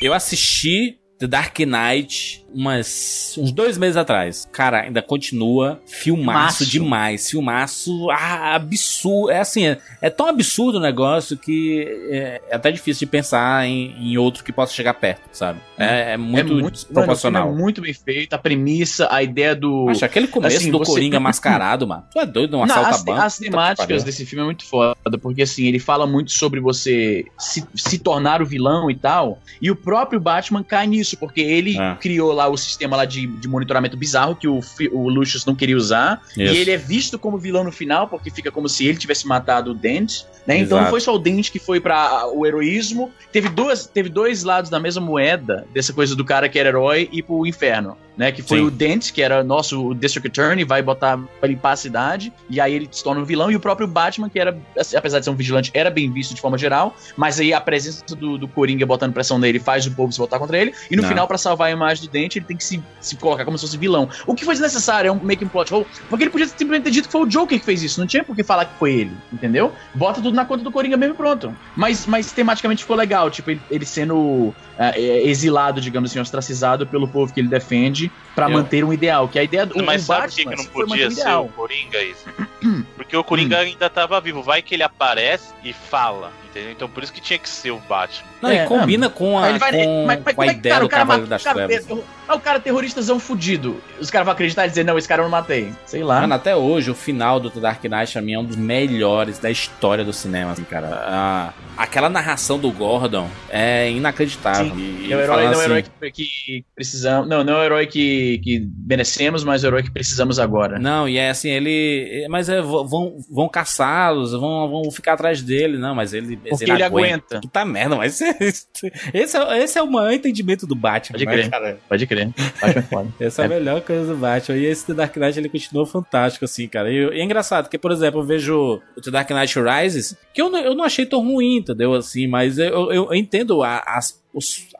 Eu assisti The Dark Knight umas, uns dois meses atrás. Cara, ainda continua filmaço Filmaço. demais. Filmaço ah, absurdo. É assim, é, é tão absurdo o negócio que é, é até difícil de pensar em, em outro que possa chegar perto, sabe? É, é muito, é muito desproporcional. mano, o filme é muito bem feito, a premissa, a ideia do. Acho aquele começo assim, do você- Coringa mascarado, mano. Tu é doido, um Não, assalto as, a banco. as temáticas pariu. desse filme é muito foda, porque assim, ele fala muito sobre você se, se tornar o vilão e tal, e o próprio Batman cai nisso, porque ele É. criou lá o sistema lá de, de monitoramento bizarro que o, o Lucius não queria usar, Isso. e ele é visto como vilão no final, porque fica como se ele tivesse matado o Dent, né? Então não foi só o Dent que foi para o heroísmo, teve duas, teve dois lados da mesma moeda dessa coisa do cara que era herói e pro inferno, né? Que foi Sim. o Dent, que era nosso District Attorney, vai botar pra limpar a cidade, e aí ele se torna um vilão, e o próprio Batman, que era, apesar de ser um vigilante, era bem visto de forma geral, mas aí a presença do, do Coringa botando pressão nele faz o povo se voltar contra ele, e no Não. final, pra salvar a imagem do Dente, ele tem que se, se colocar como se fosse vilão. O que foi desnecessário, é um making plot hole, porque ele podia simplesmente ter dito que foi o Joker que fez isso, não tinha por que falar que foi ele, entendeu? Bota tudo na conta do Coringa mesmo e pronto. Mas, mas tematicamente ficou legal, tipo, ele, ele sendo é, exilado, digamos assim, ostracizado pelo povo que ele defende pra Eu- manter um ideal, que a ideia do Mas sabe Batman que, que não podia ser ideal. o Coringa isso? Porque o Coringa ainda tava vivo. Vai que ele aparece e fala, entendeu? Então por isso que tinha que ser o Batman. Não, É, e combina com a, vai- com, mas- mas com a é que, ideia cara, do Cavaleiro das Trevas. Ah, o cara terroristazão fudido. Os caras vão acreditar e dizer, não, esse cara eu não matei. Sei lá. Mano, até hoje, o final do The Dark Knight, pra mim, é um dos melhores da história do cinema, assim, cara. Ah, aquela narração do Gordon é inacreditável. E, é o herói, não é o assim, herói que, que precisamos. Não, não é o herói que, que merecemos, mas é o herói que precisamos agora. Não, e é assim, ele. Mas é, vão, vão caçá-los, vão, vão ficar atrás dele, não, mas ele. Porque ele ele aguenta. Puta merda, mas esse é, esse é o maior entendimento do Batman, Pode né, crer. cara? Pode crer. Batman é foda. Essa é a É. melhor coisa do Batman. E esse The Dark Knight ele continua fantástico, assim, cara. E, e é engraçado, porque, por exemplo, eu vejo o The Dark Knight Rises, que eu não, eu não achei tão ruim, entendeu? Assim, mas eu, eu, eu entendo a, as-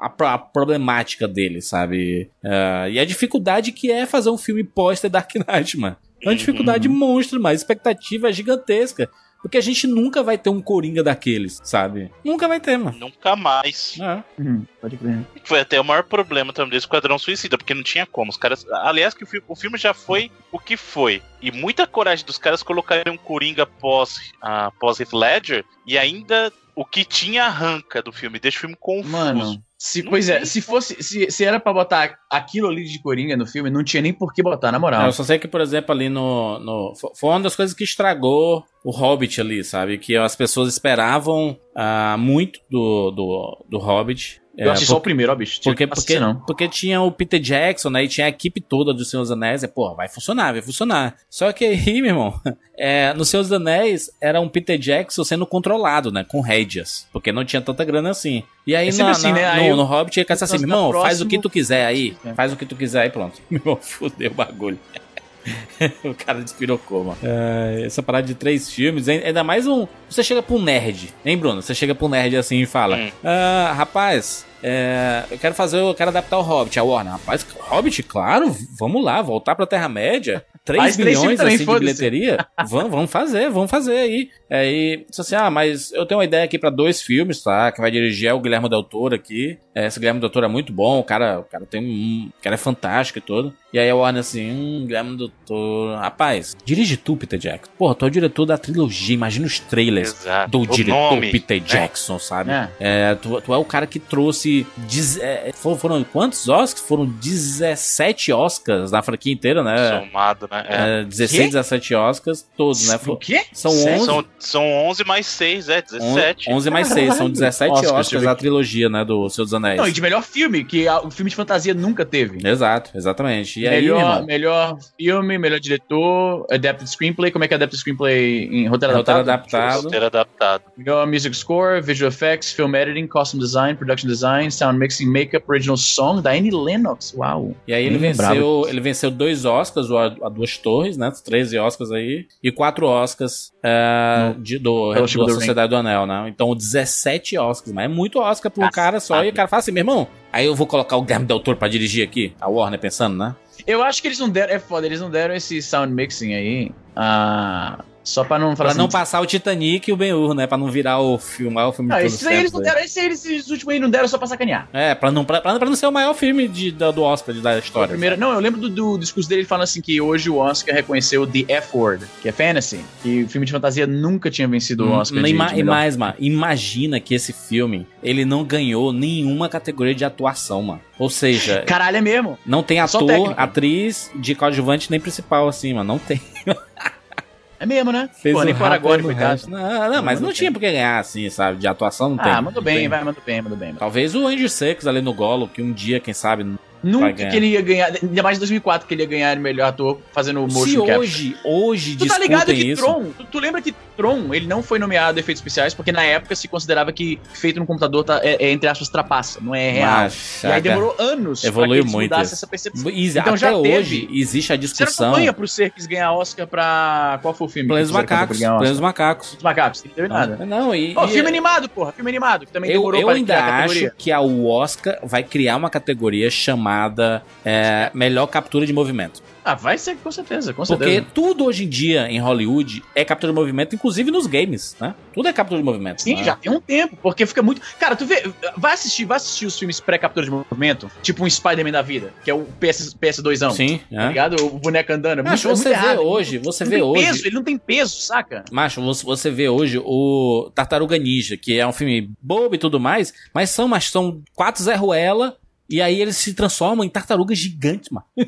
a, a problemática dele, sabe? Ah, e a dificuldade que é fazer um filme pós The Dark Knight, mano. É uma Uhum. dificuldade monstro, mas expectativa é gigantesca. Porque a gente nunca vai ter um Coringa daqueles, sabe? Nunca vai ter, mano. Nunca mais. É. Hum, pode crer. Foi até o maior problema também do Esquadrão Suicida, porque não tinha como. Os caras. Aliás, que o, fi- o filme já foi o que foi. E muita coragem dos caras colocarem um Coringa pós, ah, pós Heath Ledger e ainda o que tinha arranca do filme. Deixa o filme confuso. Mano, se, Não pois é, se fosse. Se, se era pra botar aquilo ali de Coringa no filme, não tinha nem por que botar, na moral. Eu só sei que, por exemplo, ali no, no. fo- Foi uma das coisas que estragou o Hobbit ali, sabe? Que as pessoas esperavam ah, muito do, do, do Hobbit. Eu É, assisti só o por- primeiro, ó, bicho. porque, Não porque, assisti, não. porque tinha o Peter Jackson, né? E tinha a equipe toda do Senhor dos Anéis. E, pô, vai funcionar, vai funcionar. Só que aí, meu irmão, é, no Senhor dos Anéis era um Peter Jackson sendo controlado, né? Com rédeas. Porque não tinha tanta grana assim. E aí, É na- assim, na- né? Aí no, eu- no Hobbit, ele assim, Nossa, meu irmão, faz o que tu quiser aí. É. Faz o que tu quiser aí, pronto. Meu irmão, fudeu o bagulho. o cara despirocou, mano. É, essa parada de três filmes, ain- ainda mais um. Você chega um nerd, hein, Bruno? Você chega um nerd assim e fala: Hum. ah, rapaz, é, eu quero fazer, eu quero adaptar o Hobbit. A Warner, rapaz, Hobbit, claro, vamos lá, voltar pra Terra-média. 3 Faz três milhões também, assim, de bilheteria? vamos, vamos fazer, vamos fazer aí. Aí, disse assim: ah, mas eu tenho uma ideia aqui pra dois filmes, tá? Que vai dirigir é o Guilherme Del Toro aqui. É, Esse Guilherme Del Toro é muito bom, o cara, o cara tem um. O cara é fantástico e tudo. E aí a Warner assim, hum, Guilherme Del Toro. Rapaz, dirige tu, Peter Jackson. Porra, tu é o diretor da trilogia, imagina os trailers Exato. do O diretor nome, Peter né? Jackson, sabe? É. É, tu, tu é o cara que trouxe. dez- é, foram, foram quantos Oscars? Foram 17 Oscars na franquia inteira, né? Somado, né? É. É, 16, 17 Oscars, todos, né? O quê? São Sério? 11. São, são 11 mais 6, é, 17. 11 mais 6, são 17 Oscars, Oscars, a trilogia, né? Do Senhor dos Anéis. Não, e de melhor filme, que a- o filme de fantasia nunca teve. Exato, exatamente. E aí, melhor, irmão, melhor filme, melhor diretor, adapted screenplay. Como é que é adapted screenplay em roteiro roteiro adaptado? adaptado. Roteiro adaptado. Melhor music score, visual effects, film editing, costume design, production design, sound mixing, makeup, original song da Annie Lennox. Uau. E aí ele lembrava venceu, ele venceu dois Oscars, o duas torres, né? 13 Oscars aí, e quatro Oscars é, de, do, da Sociedade do Anel, né? Então 17 Oscars, mas é muito Oscar pra um cara só, e o cara fala assim, meu irmão, aí eu vou colocar o Guilherme Del Toro pra dirigir aqui, a Warner pensando, né? Eu acho que eles não deram. É foda, eles não deram esse sound mixing aí. Ah, Só pra não falar Pra não passar o Titanic e o Ben-Hur, né? Pra não virar o filme, o maior filme Não, de os aí eles não deram, aí eles, esses últimos aí não deram só pra sacanear. É, pra não, pra, pra não ser o maior filme de, do, do Oscar de- da história. primeira, não, eu lembro do, do discurso dele falando assim que hoje o Oscar reconheceu The F-Word, que é fantasy, que o filme de fantasia nunca tinha vencido o Oscar. Hum, de- ima- de e mais, mano, imagina que esse filme, ele não ganhou nenhuma categoria de atuação, mano. Ou seja, Caralho, é mesmo. não tem Só ator, atriz de coadjuvante nem principal, assim, mano. Não tem. É mesmo, né? Fez Pô, nem Rafa agora, coitado. Não, não, mas Não tinha por que ganhar, assim, sabe? De atuação não tem. Ah, mandou bem, vai, mandou bem, mandou bem. Talvez o Andy Serkis ali no Golo, que um dia, quem sabe. Nunca que ele ia ganhar, ainda mais em 2004 que ele ia ganhar melhor ator fazendo o motion Se hoje, hoje Tu tá ligado que isso. Tron, tu, tu lembra que Tron, ele não foi nomeado efeitos especiais porque na época se considerava que feito no computador tá, é, é, entre aspas trapaça, não é real. Mas, e aí demorou anos Evoluiu pra que muito mudassem isso. essa percepção. Então até já teve- hoje existe a Você discussão. campanha pro Serkis ganhar Oscar pra... Qual foi o filme? Planos Macacos. Planos? Macacos. Os macacos, não teve nada. Não, e. Ó, e- filme animado, porra, filme animado, que também eu, demorou eu ainda acho que a Oscar vai criar uma categoria chamada é, Melhor Captura de Movimento. Ah, vai ser, com certeza, com Porque certeza. tudo hoje em dia em Hollywood é captura de movimento, inclusive nos games, né? Tudo é captura de movimento. Sim, né? já tem um tempo, porque fica muito. Cara, tu vê. Vai assistir, vai assistir os filmes pré-captura de movimento, tipo um Spider-Man da vida, que é o PS, PS2. Sim, Tá é. ligado? O boneco andando. É muito- Macho, é muito você vê errado. hoje, você Não vê tem hoje. peso, ele não tem peso, saca? Macho, você, você vê hoje o Tartaruga Ninja, que é um filme bobo e tudo mais, mas são, mas são quatro Zé Ruela, e aí eles se transformam em tartarugas gigantes, mano.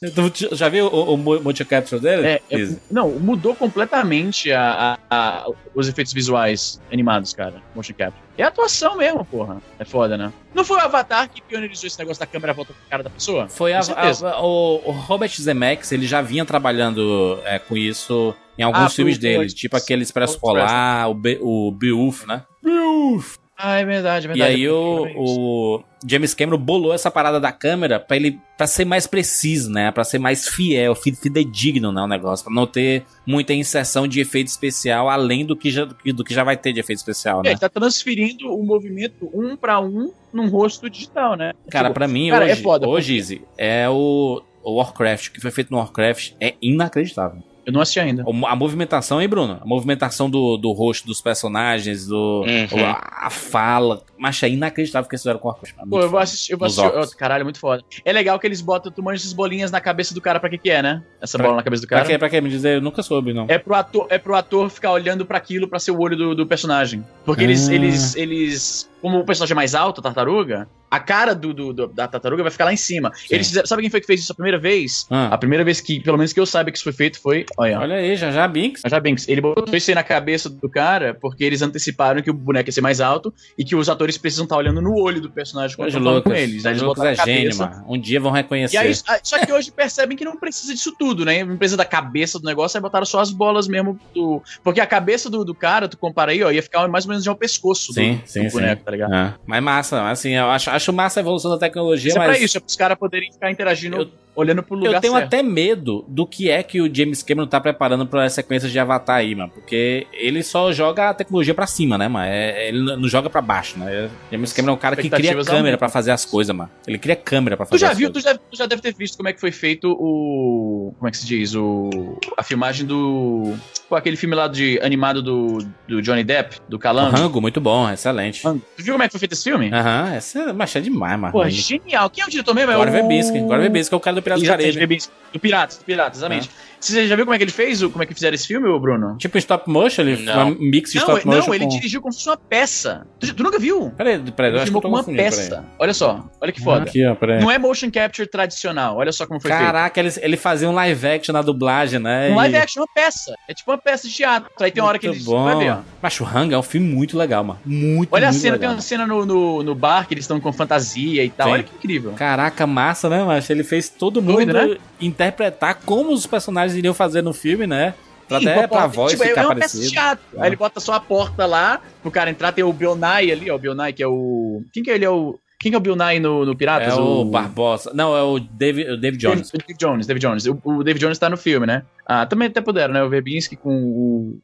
Tu já viu o, o mo- motion capture dele? É, é- não, mudou completamente a, a- a- os efeitos visuais animados, cara. Motion capture. É atuação mesmo, porra. É foda, né? Não foi o Avatar que pioneirizou esse negócio da câmera volta pra cara da pessoa? Foi a, a- o, o Robert Zemeckis, ele já vinha trabalhando é, com isso em alguns Ah, filmes dele, tipo aquele Expresso. Polar, o, Be, o Beowulf, né? Beowulf! Ah, é verdade, é E verdade. aí o, o James Cameron bolou essa parada da câmera pra ele para ser mais preciso, né? Pra ser mais fiel, fi- fidedigno, né, o negócio, Pra não ter muita inserção de efeito especial além do que já do que, do que já vai ter de efeito especial, É, né? ele tá transferindo o movimento um pra um num rosto digital, né? Cara, Tipo, pra mim cara, é hoje, foda, hoje Izzy, é o, o Warcraft, o que foi feito no Warcraft é inacreditável. Eu não assisti ainda. A movimentação, hein, Bruno? A movimentação do, do rosto dos personagens, do, Uhum. a, a fala. Mas é inacreditável que eles fizeram com o. É muito Pô, eu vou assistir, eu vou assistir. oh, caralho, muito foda. É legal que eles botam, tu manja essas bolinhas na cabeça do cara pra que que é, né? Essa Pra- bola na cabeça do Pra cara. quê? Pra quê? Me dizer, eu nunca soube, não. É pro, ator, é pro ator ficar olhando pra aquilo pra ser o olho do, do personagem. Porque eles, Ah. eles, eles. Como o personagem é mais alto, a tartaruga, a cara do, do- do- da tartaruga vai ficar lá em cima. Sim. Eles fizeram, sabe quem foi que fez isso a primeira vez? Ah. A primeira vez que, pelo menos que eu saiba que isso foi feito, foi. Olha, Olha aí, já já Binks. já Binks, ele botou isso aí na cabeça do cara porque eles anteciparam que o boneco ia ser mais alto e que os atores precisam estar olhando no olho do personagem quando estão falando com eles. Aí eles Lucas é gênio, mano. Um dia vão reconhecer. Aí, ah, só que hoje percebem que não precisa disso tudo, né? Não precisa da cabeça do negócio, aí botaram só as bolas mesmo do. Porque a cabeça do, do cara, tu compara aí, ó, ia ficar mais ou menos já o pescoço sim, do, sim, do sim. boneco, tá ligado? É. Mas massa, assim, eu acho, acho massa a evolução da tecnologia, Isso é mas pra isso, é pros caras poderem ficar interagindo, Eu- olhando pro lugar eu tenho certo. até medo do que é que o James Cameron tá preparando pra sequência de Avatar aí, mano. Porque ele só joga a tecnologia pra cima, né, mano? É- ele não joga pra baixo, né? James Cameron é um cara que cria câmera pra fazer as coisas, mano. Ele cria câmera pra Tu fazer já as viu, tu coisas. já, tu já deve ter visto como é que foi feito o. Como é que se diz? O. A filmagem do. Pô, aquele filme lá de animado do, do Johnny Depp, do Calango. Rango, muito bom, excelente. Tu viu como é que foi feito esse filme? Aham, essa é, mas é demais, mano. Pô, genial. Quem é o diretor mesmo? É Agora o... Verbisky, agora Verbisky é o cara do Piratas do Piratas, do Piratas, exatamente. Você já viu como é que ele fez? Como é que fizeram esse filme, Bruno? Tipo stop motion, ele Não. um mix de Não, stop motion não, ele com... dirigiu como se fosse uma peça. Tu, tu nunca viu? Peraí, peraí, eu Ele acho que filmou eu uma peça. Olha só, olha que foda. Aqui, ó. Não é motion capture tradicional, olha só como foi feito. Caraca, ele, ele fazia um live action na dublagem, né? Um live E- action é uma peça. É tipo uma peça de teatro. Aí tem uma hora que Muito eles. bom. Vai ver, ó. Mas o Hang é um filme muito legal, mano. Muito, Olha a muito cena, legal. tem uma cena no, no, no bar que eles estão com fantasia e tal. Sim. Olha que incrível. Caraca, massa, né, macho? Ele fez todo mundo Doido, né? interpretar como os personagens iriam fazer no filme, né? Pra até pra voz tipo, ficar parecida. teatro. É. Aí ele bota só a porta lá pro cara entrar. Tem o Bill Nye ali, ó. O Bill Nye, que é o. Quem que é ele? É o. Quem que é o Bill Nye no, no Piratas? É o Barbosa. Não, é o David, o David Jones. David, David Jones, David Jones. O, o David Jones tá no filme, né? Ah, também até puderam, né? O Verbinski com o,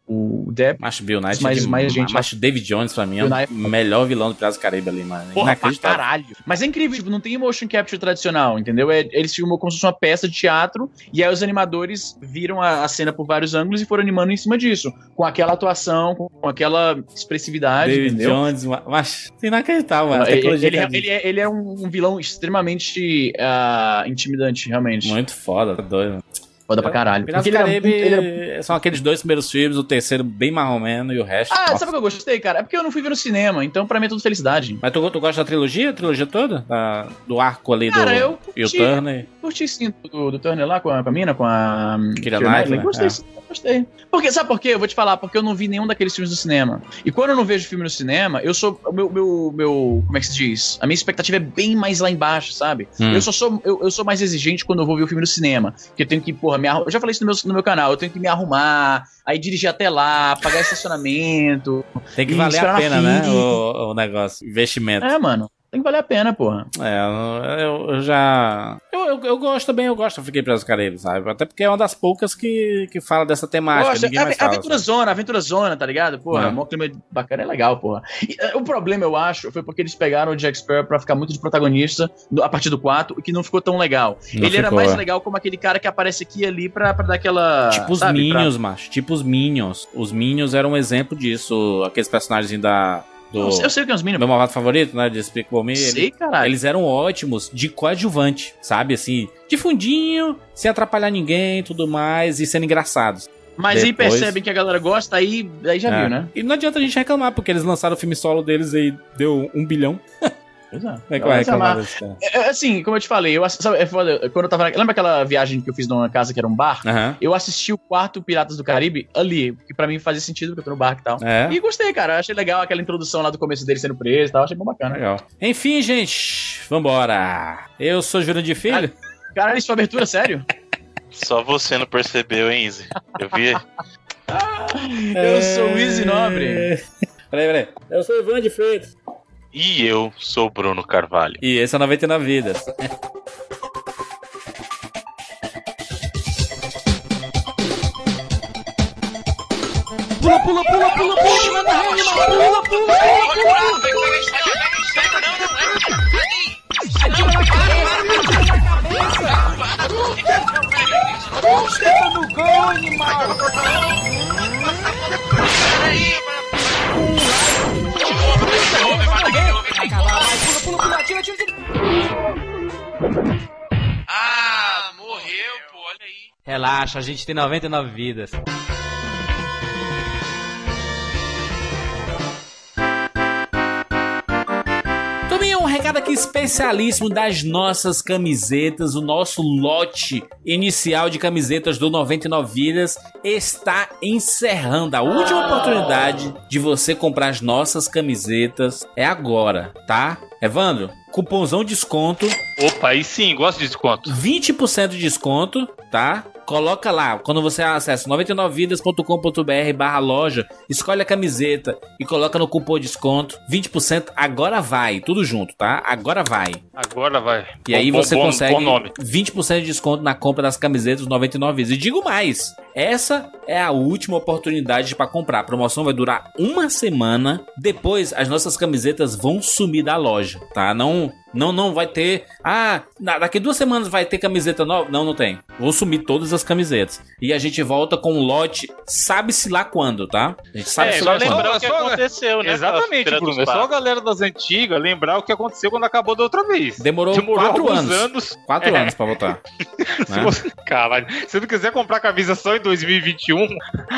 o Depp. Macho Bill Knight. Mais- é mais gente- Macho David Jones, pra mim, é o Knight. melhor vilão do Piratas do Caribe ali, mano. Porra, pra caralho. Mas é incrível, tipo, não tem motion capture tradicional, entendeu? É, eles filmam como se fosse uma peça de teatro, e aí os animadores viram a, a cena por vários ângulos e foram animando em cima disso. Com aquela atuação, com, com aquela expressividade, David entendeu? Jones, ma- mas inacreditável, mano. Ele, ele, é- é ele é, ele é um, vilão extremamente ah, intimidante, realmente. muito foda, tá doido. mano. Foda pra caralho. Piratas do ele era Caribe ele era- são aqueles dois primeiros filmes, o terceiro bem marromeno e o resto. Ah, nossa. sabe o que eu gostei, cara? É porque eu não fui ver no cinema, então pra mim é tudo felicidade. Mas tu, tu gosta da trilogia? A trilogia toda? Da- do arco ali Cara, do. eu o. Turner? Curti sim do, do Turner lá com a, com a mina, com a. hum, Keira Knightley, Gostei, é. sim, gostei. Porque, sabe por quê? Eu vou te falar, porque eu não vi nenhum daqueles filmes no cinema. E quando eu não vejo filme no cinema, eu sou. Meu, meu, meu. Como é que se diz? A minha expectativa é bem mais lá embaixo, sabe? Hum. Eu só sou. Eu, eu sou mais exigente quando eu vou ver o filme no cinema. Que eu tenho que, porra, me arrumar. Eu já falei isso no meu, no meu canal, eu tenho que me arrumar, aí dirigir até lá, pagar estacionamento. Tem que valer a pena, né? O, o negócio. Investimento. É, mano. Tem que valer a pena, porra. É, eu, eu já. Eu, eu, eu gosto também, eu gosto, eu fiquei Piratas do Caribe, sabe? Até porque é uma das poucas que, que fala dessa temática. Gosto, ninguém é, mais fala. aventura zona, aventura zona, tá ligado? Porra, É. mó clima bacana é legal, porra. E, eh, o problema, eu acho, foi porque eles pegaram o Jack Sparrow pra ficar muito de protagonista a partir do 4 e que não ficou tão legal. Não Ele era ficou, mais é. legal como aquele cara que aparece aqui e ali pra, pra dar aquela. Tipo os sabe, pra- Minions, macho. Tipo os Minions. Os Minions eram um exemplo disso. Aqueles personagens da. Do Eu sei, eu sei o que é os meu Minions. malvado favorito, né? De Despicable Me. Sei, caralho. Eles eram ótimos de coadjuvante, sabe? Assim, de fundinho, sem atrapalhar ninguém e tudo mais, e sendo engraçados. Mas aí depois- percebem que a galera gosta, aí, aí já É. viu, né? E não adianta a gente reclamar, porque eles lançaram o filme solo deles e deu um bilhão. Pois é. Como é cara? é, é, Assim, como eu te falei, eu, ass- sabe, é quando eu tava. Lembra aquela viagem que eu fiz numa casa que era um bar? Aham. Eu assisti o quarto Piratas do Caribe ali, que pra mim fazia sentido, porque eu tô no barco e tal. É. E gostei, cara. Achei legal aquela introdução lá do começo dele sendo preso e tal. Achei bom bacana. Legal. Enfim, gente, vambora. Eu sou de Filho. Cara, isso foi abertura, sério? Só você não percebeu, hein, Izzy? Eu vi. Eu sou o Easy Nobre. Peraí, peraí. Eu sou Ivan de Freitas. E eu sou o Bruno Carvalho. E esse é 99 Vidas. Pula, pula, pula, pula, pula, manda rede, pula, pula, pula. Ah, morreu, pô, olha aí. Relaxa, a gente tem 99 vidas. Também um recado aqui especialíssimo das nossas camisetas. O nosso lote inicial de camisetas do 99 Vidas está encerrando. A última oportunidade de você comprar as nossas camisetas é agora, tá? Evandro, cupomzão desconto, Opa, aí sim, gosto de desconto. 20% de desconto, tá? Coloca lá, quando você acessa 99vidas.com.br barra loja, escolhe a camiseta e coloca no cupom desconto, 20% agora vai, tudo junto, tá? Agora vai. Agora vai. E aí Bom- você bom- consegue Bom nome. 20% de desconto na compra das camisetas 99 vezes. E digo mais, essa é a última oportunidade para comprar. A promoção vai durar uma semana. Depois as nossas camisetas vão sumir da loja, tá? Não não não vai ter, ah, daqui duas semanas vai ter camiseta nova. Não, não tem. Vão sumir todas as camisetas. E a gente volta com um lote, sabe-se lá quando, tá? A gente sabe É, lá lembrar quando. Lembrar o que aconteceu, né? Exatamente, Bruno. É só a galera das antigas lembrar o que aconteceu quando acabou da outra vez. Demorou, Demorou quatro anos. anos. Quatro É. anos pra voltar. Se né? você, caralho, se não quiser comprar camisa só em 2021,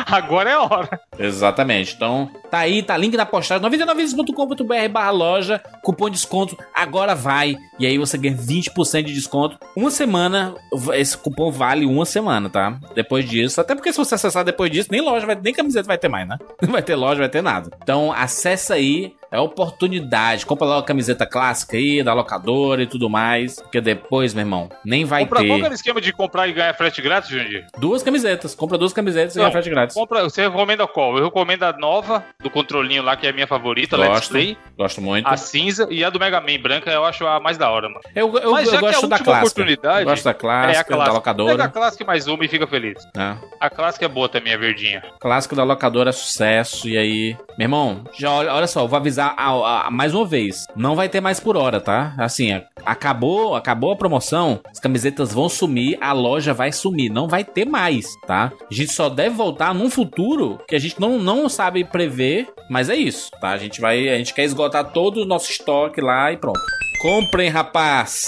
agora é a hora. Exatamente. Então, tá aí, tá link na postagem 99vidas.com.br barra loja, cupom de desconto, agora vai. E aí você ganha 20% de desconto. Uma semana, esse cupom vale uma semana, tá? Depois disso, até porque se você acessar depois disso, nem loja, vai, nem camiseta vai ter mais, né? Não vai ter loja, vai ter nada. Então, acessa aí, é oportunidade. Compra lá a camiseta clássica aí, da locadora e tudo mais. Porque depois, meu irmão, nem vai Compra, qual ter era o esquema de comprar e ganhar frete grátis, Jandir? duas camisetas. Compra duas camisetas e Não, ganha frete grátis. Compra, você recomenda qual? Eu recomendo a nova do controlinho lá, que é a minha favorita, Let's Gosto. Play. Gosto muito. A cinza e a do Mega Man branca eu acho a mais da hora, mano. Eu, eu, Mas eu já que é a gosto da clássica. oportunidade, Gosto da clássica, é a da clássica. Pega a locadora. clássica mais uma e fica feliz. né? A clássica é boa também, a verdinha. Clássico da locadora, sucesso. E aí, meu irmão, já olha, olha só, eu vou avisar a- a- mais uma vez. Não vai ter mais por hora, tá? Assim, acabou, acabou a promoção, as camisetas vão sumir, a loja vai sumir, não vai ter mais, tá? A gente só deve voltar num futuro que a gente não, não sabe prever, mas é isso, tá? A gente vai, a gente quer esgotar todo o nosso estoque lá e pronto. Comprem, rapaz.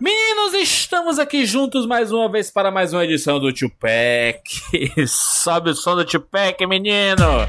Meninos, estamos aqui juntos mais uma vez para mais uma edição do Tupac. Sobe o som do Tupac, menino.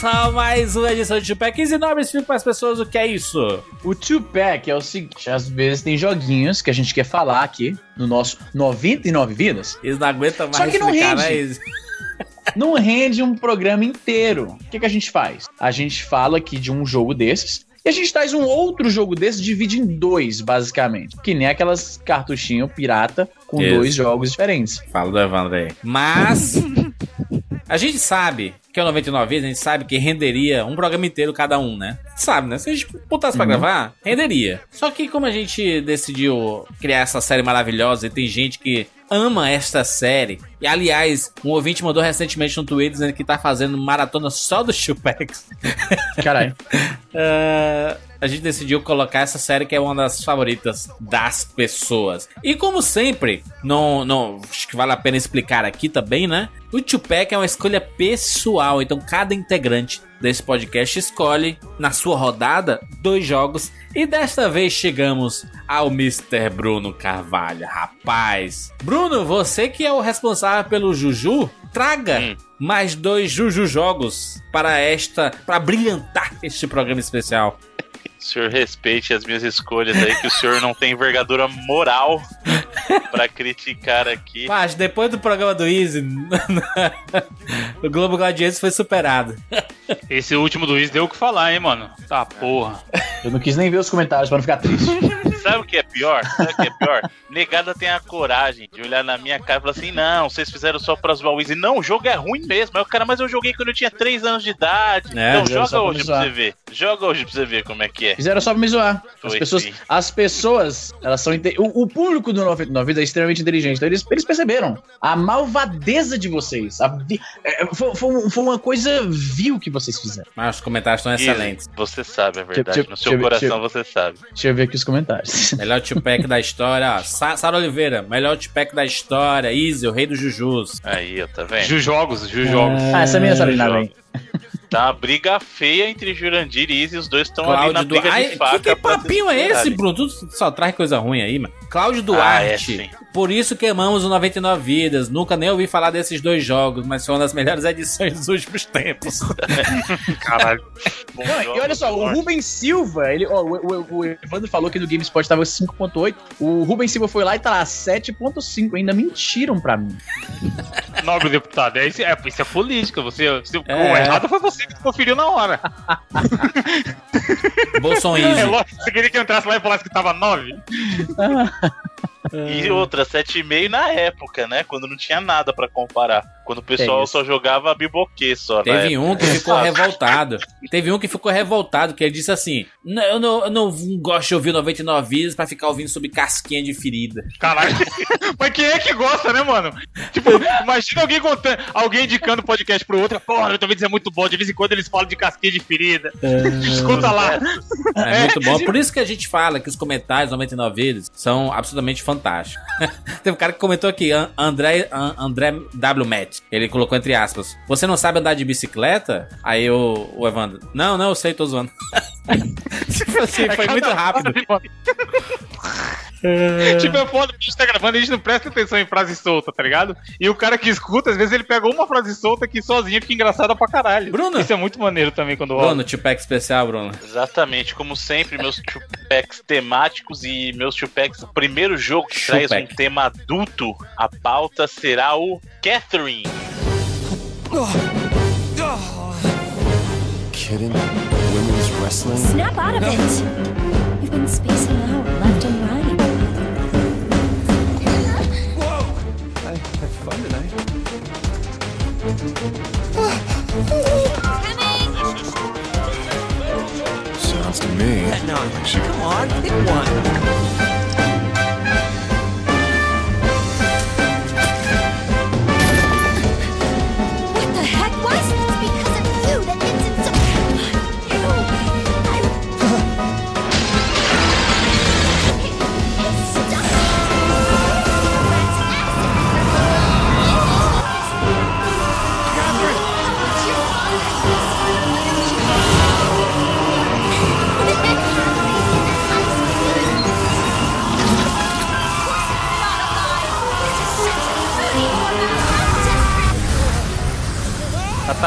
Só, mais uma edição de Tupac. 15 nobres, explica para as pessoas o que é isso. O Tupac é o seguinte: às vezes tem joguinhos que a gente quer falar aqui no nosso 99 Vidas. Eles não aguentam mais Só que não rende. né? Eles- Não rende um programa inteiro. O que, que a gente faz? A gente fala aqui de um jogo desses. E a gente traz um outro jogo desse, divide em dois, basicamente. Que nem aquelas cartuchinho pirata com Isso. dois jogos diferentes. Fala do Evandro aí. Mas a gente sabe que é o 99 vezes, a gente sabe que renderia um programa inteiro cada um, né? Sabe, né? Se a gente botasse pra gravar, renderia. Só que como a gente decidiu criar essa série maravilhosa e tem gente que ama esta série. E aliás, um ouvinte mandou recentemente no Twitter dizendo que tá fazendo maratona só do Chupex. Caralho. Ah, a gente decidiu colocar essa série que é uma das favoritas das pessoas. E como sempre, não, não acho que vale a pena explicar aqui também, né? O Tupac é uma escolha pessoal, então cada integrante desse podcast escolhe na sua rodada dois jogos. E desta vez chegamos ao Mr. Bruno Carvalho. Rapaz, Bruno, você que é o responsável pelo Juju, traga Hum. mais dois Juju jogos para esta, para brilhantar este programa especial. O senhor respeite as minhas escolhas aí, que o senhor não tem envergadura moral pra criticar aqui. Mas depois do programa do Easy, o Globo Gladiense foi superado. Esse último do Wiz deu o que falar, hein, mano? Tá porra. Eu não quis nem ver os comentários pra não ficar triste. Sabe o que é pior? Sabe o que é pior? Negada tem a coragem de olhar na minha cara e falar assim: não, vocês fizeram só pra zoar o Easy. Não, o jogo é ruim mesmo. Aí o cara, mas eu joguei quando eu tinha 3 anos de idade. É, então joga pra hoje pra você ver. Joga hoje pra você ver como é que é. Fizeram só pra me zoar. As Foi, pessoas, sim. as pessoas, elas são. inte- O, o público do 99 Vidas é extremamente inteligente. Então eles, eles perceberam a malvadeza de vocês. A é, foi, foi foi uma coisa vil que vocês fizeram. Mas os comentários estão Easy, excelentes. Você sabe a verdade. Deixa- no seu deixa- coração deixa- você sabe. Deixa eu ver aqui os comentários. Melhor Tupac da história. ó. Sa Sara Oliveira, melhor Tupac da história. Easy, o rei dos Jujus. Aí, ó, tá vendo? Jujogos, Jujogos. Ah, essa minha sabe nada, hein? Tá uma briga feia entre Jurandir e Izzy, os dois estão ali na briga Duarte. de faca. Que, que papinho é esse. Bruno? Tu só traz coisa ruim aí, mano. Cláudio Ah, é, Duarte. Por isso que amamos o 99 Vidas. Nunca nem ouvi falar desses dois jogos, mas foi uma das melhores edições dos últimos tempos. Caralho. Não, e olha só, o. Rubens Silva, ele, ó, o, o, o Evandro falou que no GameSpot tava 5.8. O Rubens Silva foi lá e tá lá 7.5. Ainda mentiram pra mim. Nobre deputado, é isso, é, isso é política. Você, você- É. O errado foi você que conferiu na hora. Bolson É lógico, você queria que eu entrasse lá e falasse que tava 9? E outra, 7,5 na época, né? Quando não tinha nada pra comparar. Quando o pessoal É só jogava biboquê só. Teve época. um que ficou revoltado. Teve um que ficou revoltado, que ele disse assim: "Não, eu, não, eu não gosto de ouvir 99 vidas pra ficar ouvindo sobre casquinha de ferida. Caralho. Mas quem é que gosta, né, mano? Tipo, imagina alguém contando, alguém indicando podcast pro outro. Porra, eu tô vendo é muito bom. De vez em quando eles falam de casquinha de ferida. Escuta lá. É, muito bom. Por isso que a gente fala que os comentários 99 vidas são absolutamente fantásticos. Teve um cara que comentou aqui, An- André, An- André W. Matt. Ele colocou entre aspas: Você não sabe andar de bicicleta? Aí o, o Evandro: Não, não, eu sei, tô zoando. tipo assim, foi muito rápido. mano. Tipo, é foda, a gente tá gravando e a gente não presta atenção em frase solta, tá ligado? E o cara que escuta, às vezes ele pega uma frase solta que sozinha fica engraçada pra caralho. Bruno. Isso é muito maneiro também quando rola. Bruno, Tupac especial, Bruno. Exatamente, como sempre, meus Tupacs temáticos e meus Tupacs. O primeiro jogo que traz um tema adulto, a pauta será o Catherine. Kidding? Women's wrestling? Snap out of it! You've been spacing out left and right. I had fun tonight. Sounds to me. she Come on, pick one.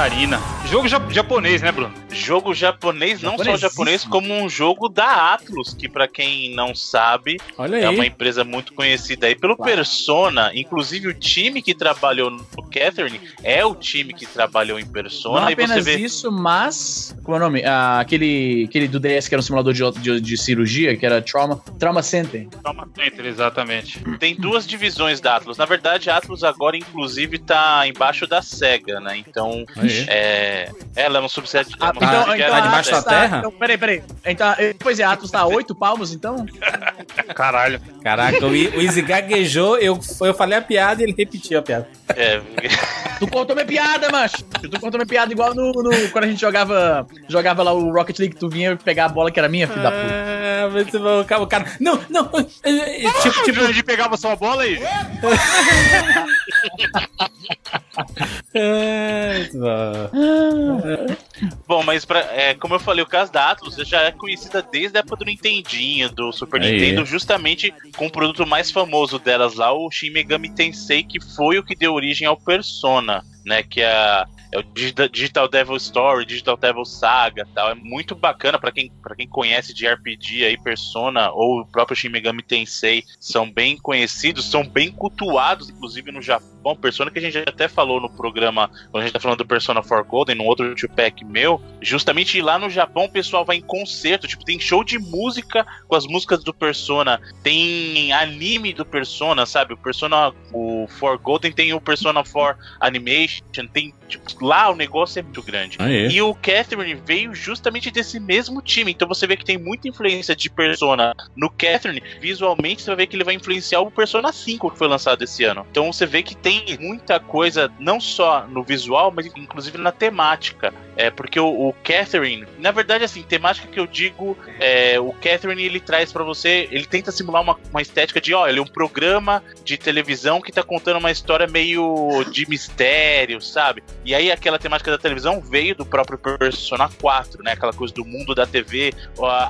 Catarina. Jogo ja- japonês, né, Bruno? Jogo japonês, não só japonês, como um jogo da Atlus, que pra quem não sabe, Olha é aí. uma empresa muito conhecida aí pelo Persona. Inclusive, o time que trabalhou no Catherine é o time que trabalhou em Persona. Não e você apenas vê. isso, mas. Como é o nome? Ah, aquele, aquele do DS que era um simulador de, de, de cirurgia, que era Trauma, Trauma Center. Trauma Center, exatamente. Tem duas divisões da Atlus. Na verdade, a Atlus agora, inclusive, tá embaixo da SEGA, né? Então, Aí. É. Ela é um subset. é Ah, então, então a debaixo da tá- terra? Então, peraí, peraí. Então, eh, pois é, a Atlus tá a 8 palmos, então? Caralho. Caraca, o, Izzy gaguejou, eu, eu falei a piada e ele repetiu a piada. É, Tu contou minha piada, macho. Tu contou minha piada igual no, no- quando a gente jogava jogava lá o Rocket League, tu vinha pegar a bola que era minha, filho da puta. Ah, muito bom, o cara-. Não, não. eh, eh, Tipo, tipo. A gente pegava sua bola aí. ah, muito bom. Bom, mas pra, é, como eu falei, o caso da Atlus já é conhecida desde a época do Nintendinho, do Super. Nintendo, justamente com o produto mais famoso delas lá, o Shin Megami Tensei, que foi o que deu origem ao Persona, né? Que é, é o Digi- Digital Devil Story, Digital Devil Saga tal. É muito bacana pra quem, pra quem conhece de RPG aí, Persona ou o próprio Shin Megami Tensei, são bem conhecidos, são bem cultuados, inclusive no Japão. Persona que a gente até falou no programa, quando a gente tá falando do Persona 4 Golden, num outro two-pack meu, justamente lá no Japão o pessoal vai em concerto, tipo, tem show de música com as músicas do Persona, tem anime do Persona, sabe? O Persona, o 4 Golden tem o Persona 4 Animation, tem, tipo, lá o negócio é muito grande. Aí. E o Catherine veio justamente desse mesmo time. Então você vê que tem muita influência de Persona no Catherine. Visualmente você vai ver que ele vai influenciar o Persona 5 que foi lançado esse ano. Então você vê que tem tem muita coisa, não só no visual, mas inclusive na temática. É porque o, o Catherine, na verdade, assim, temática que eu digo, é, o Catherine ele traz pra você, ele tenta simular uma, uma estética de, ó, ele é um programa de televisão que tá contando uma história meio de mistério, sabe? E aí aquela temática da televisão veio do próprio Persona 4, né? Aquela coisa do mundo da TV.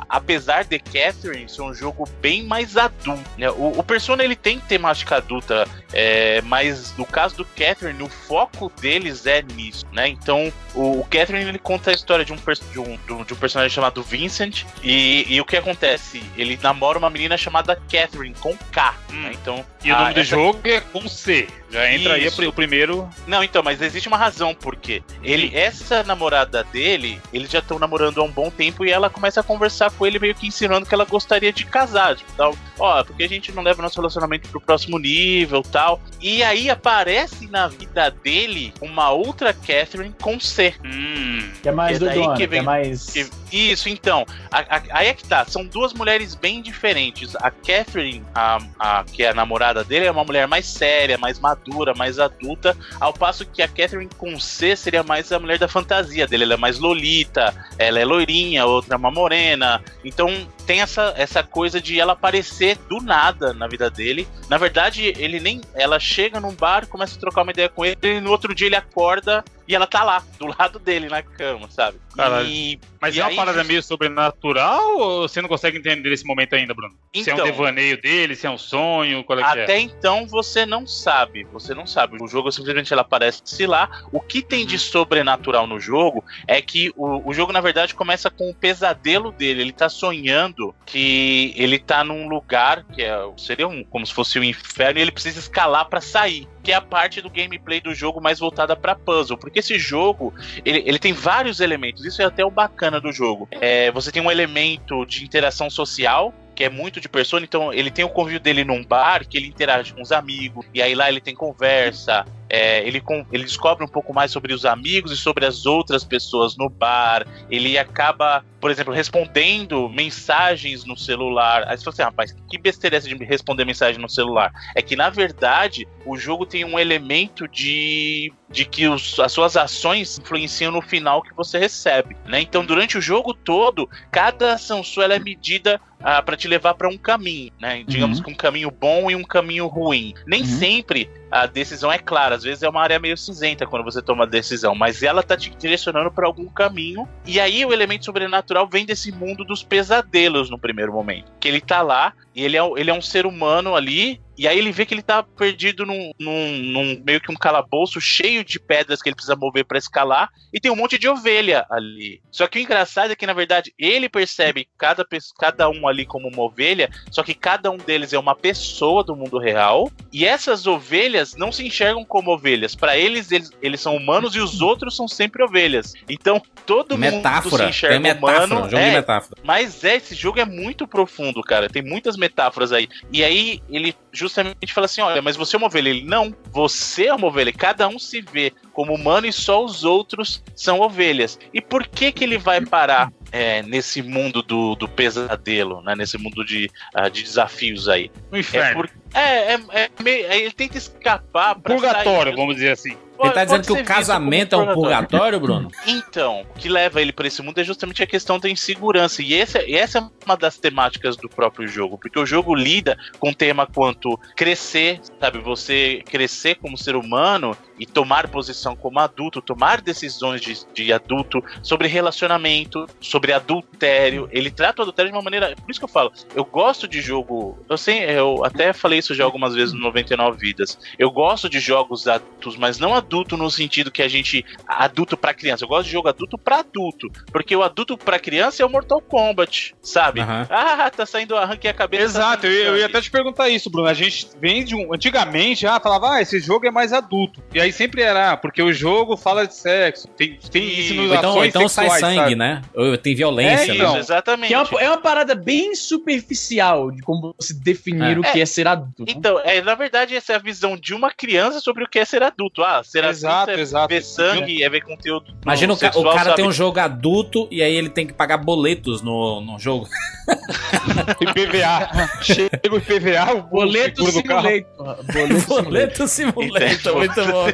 Apesar de Catherine ser um jogo bem mais adulto, né? O, o Persona ele tem temática adulta, é, mas no caso do Catherine, o foco deles é nisso, né? Então o, o Catherine ele conta a história de um, de um, de um- personagem chamado Vincent e, e o que acontece? Ele namora uma menina chamada Catherine com K, né? Então E o nome do jogo é com C. Já entra aí Isso. o primeiro. Não, então, mas existe uma razão porque ele, essa namorada dele, eles já estão namorando há um bom tempo e ela começa a conversar com ele meio que ensinando que ela gostaria de casar, tipo, tal, ó, porque a gente não leva nosso relacionamento pro próximo nível, tal. E aí aparece na vida dele uma outra Catherine com C. Hum. Que é mais É daí doidona, que que, é vem- mais. que- Isso, então. a- a- aí é que tá. São duas mulheres bem diferentes. A Catherine, a, a- que é a namorada dele, é uma mulher mais séria, mais madura, mais adulta. Ao passo que a Catherine com C seria mais a mulher da fantasia dele. Ela é mais lolita, ela é loirinha, outra é uma morena. Então tem essa, essa coisa de ela aparecer do nada na vida dele. Na verdade, ele nem. Ela chega num bar, começa a trocar uma ideia com ele, e no outro dia ele acorda e ela tá lá, do lado dele, na cama, sabe? Caralho. E, Mas e é uma parada just- meio sobrenatural ou você não consegue entender esse momento ainda, Bruno? se é um Então. devaneio dele, se é um sonho, qual é que Até é? então você não sabe, você não sabe. O jogo simplesmente ela aparece lá. O que tem de sobrenatural no jogo é que o, o jogo, na verdade, começa com o pesadelo dele. Ele tá sonhando que ele tá num lugar que é, seria um, como se fosse o um inferno e ele precisa escalar pra sair. Que é a parte do gameplay do jogo mais voltada pra puzzle. Porque esse jogo, ele, ele tem vários elementos. Isso é até o bacana do jogo. É, você tem um elemento de interação social, que é muito de persona, então ele tem o convívio dele num bar, que ele interage com os amigos, e aí lá ele tem conversa, é, ele, com- ele descobre um pouco mais sobre os amigos e sobre as outras pessoas no bar, ele acaba, por exemplo, respondendo mensagens no celular. Aí você fala assim, rapaz, que besteira é essa de responder mensagem no celular? É que, na verdade, o jogo tem um elemento de, de que os- as suas ações influenciam no final que você recebe, né? Então, durante o jogo todo, cada ação sua é medida ah, para te levar para um caminho, né? Digamos que um caminho bom e um caminho ruim. Nem Uhum. sempre a decisão é clara, às vezes é uma área meio cinzenta quando você toma a decisão, mas ela tá te direcionando para algum caminho. E aí o elemento sobrenatural vem desse mundo dos pesadelos no primeiro momento, que ele tá lá e ele é, ele é um ser humano ali. E aí ele vê que ele tá perdido num, num- num meio que um calabouço cheio de pedras que ele precisa mover para escalar e tem um monte de ovelha ali. Só que o engraçado é que, na verdade, ele percebe cada, cada um ali como uma ovelha, só que cada um deles é uma pessoa do mundo real, e essas ovelhas não se enxergam como ovelhas. Para eles, eles, eles são humanos e os outros são sempre ovelhas. Então, todo mundo se Metáfora. enxerga Tem metáfora. humano. um jogo é, de metáfora. mas é, esse jogo é muito profundo, cara. Tem muitas metáforas aí. E aí ele justamente fala assim: olha, mas você é uma ovelha. Ele, não, você é uma ovelha. Cada um se vê como humano e só os outros são ovelhas. E por que que ele vai parar é, nesse mundo do, do pesadelo, né? Nesse mundo de, ah, de desafios aí? No É, inferno. por, é, é, é meio- é, ele tenta escapar pra Purgatório, sair. vamos dizer assim. Ele tá Pode dizendo que o casamento é um purgatório, Bruno? então, o que leva ele pra esse mundo é justamente a questão da insegurança. E esse, e essa é uma das temáticas do próprio jogo. Porque o jogo lida com um tema quanto crescer, sabe? Você crescer como ser humano e tomar posição como adulto, tomar decisões de, de adulto sobre relacionamento, sobre adultério. Ele trata o adultério de uma maneira. Por isso que eu falo, eu gosto de jogo. Eu sei, eu até falei isso já algumas vezes no 99 Vidas. Eu gosto de jogos adultos, mas não adulto no sentido que a gente. adulto pra criança. Eu gosto de jogo adulto pra adulto. Porque o adulto pra criança é o Mortal Kombat, sabe? Aham. Ah, tá saindo arranque a cabeça. Exato, tá eu, ia até te perguntar isso, Bruno. A gente vem de um. Antigamente, ah, falava, ah, esse jogo é mais adulto. E aí sempre era, ah, porque o jogo fala de sexo. Tem, tem Isso. Ou então, ou então sai sexuais, sangue, sabe? né? Ou tem violência, É, né? então. Isso, exatamente. Que é uma, é uma parada bem superficial de como se definir É. o que é ser adulto. Né? Então, é, na verdade, essa é a visão de uma criança sobre o que é ser adulto. Ah, ser Exato, adulto é exato. ver sangue, é ver conteúdo. Imagina o, ca- o sexual, cara sabe? tem um jogo adulto e aí ele tem que pagar boletos no, no jogo. IPVA. Chega o IPVA, o Boleto. Simulator. Boleto Simulator. Boleto Simulator, muito bom.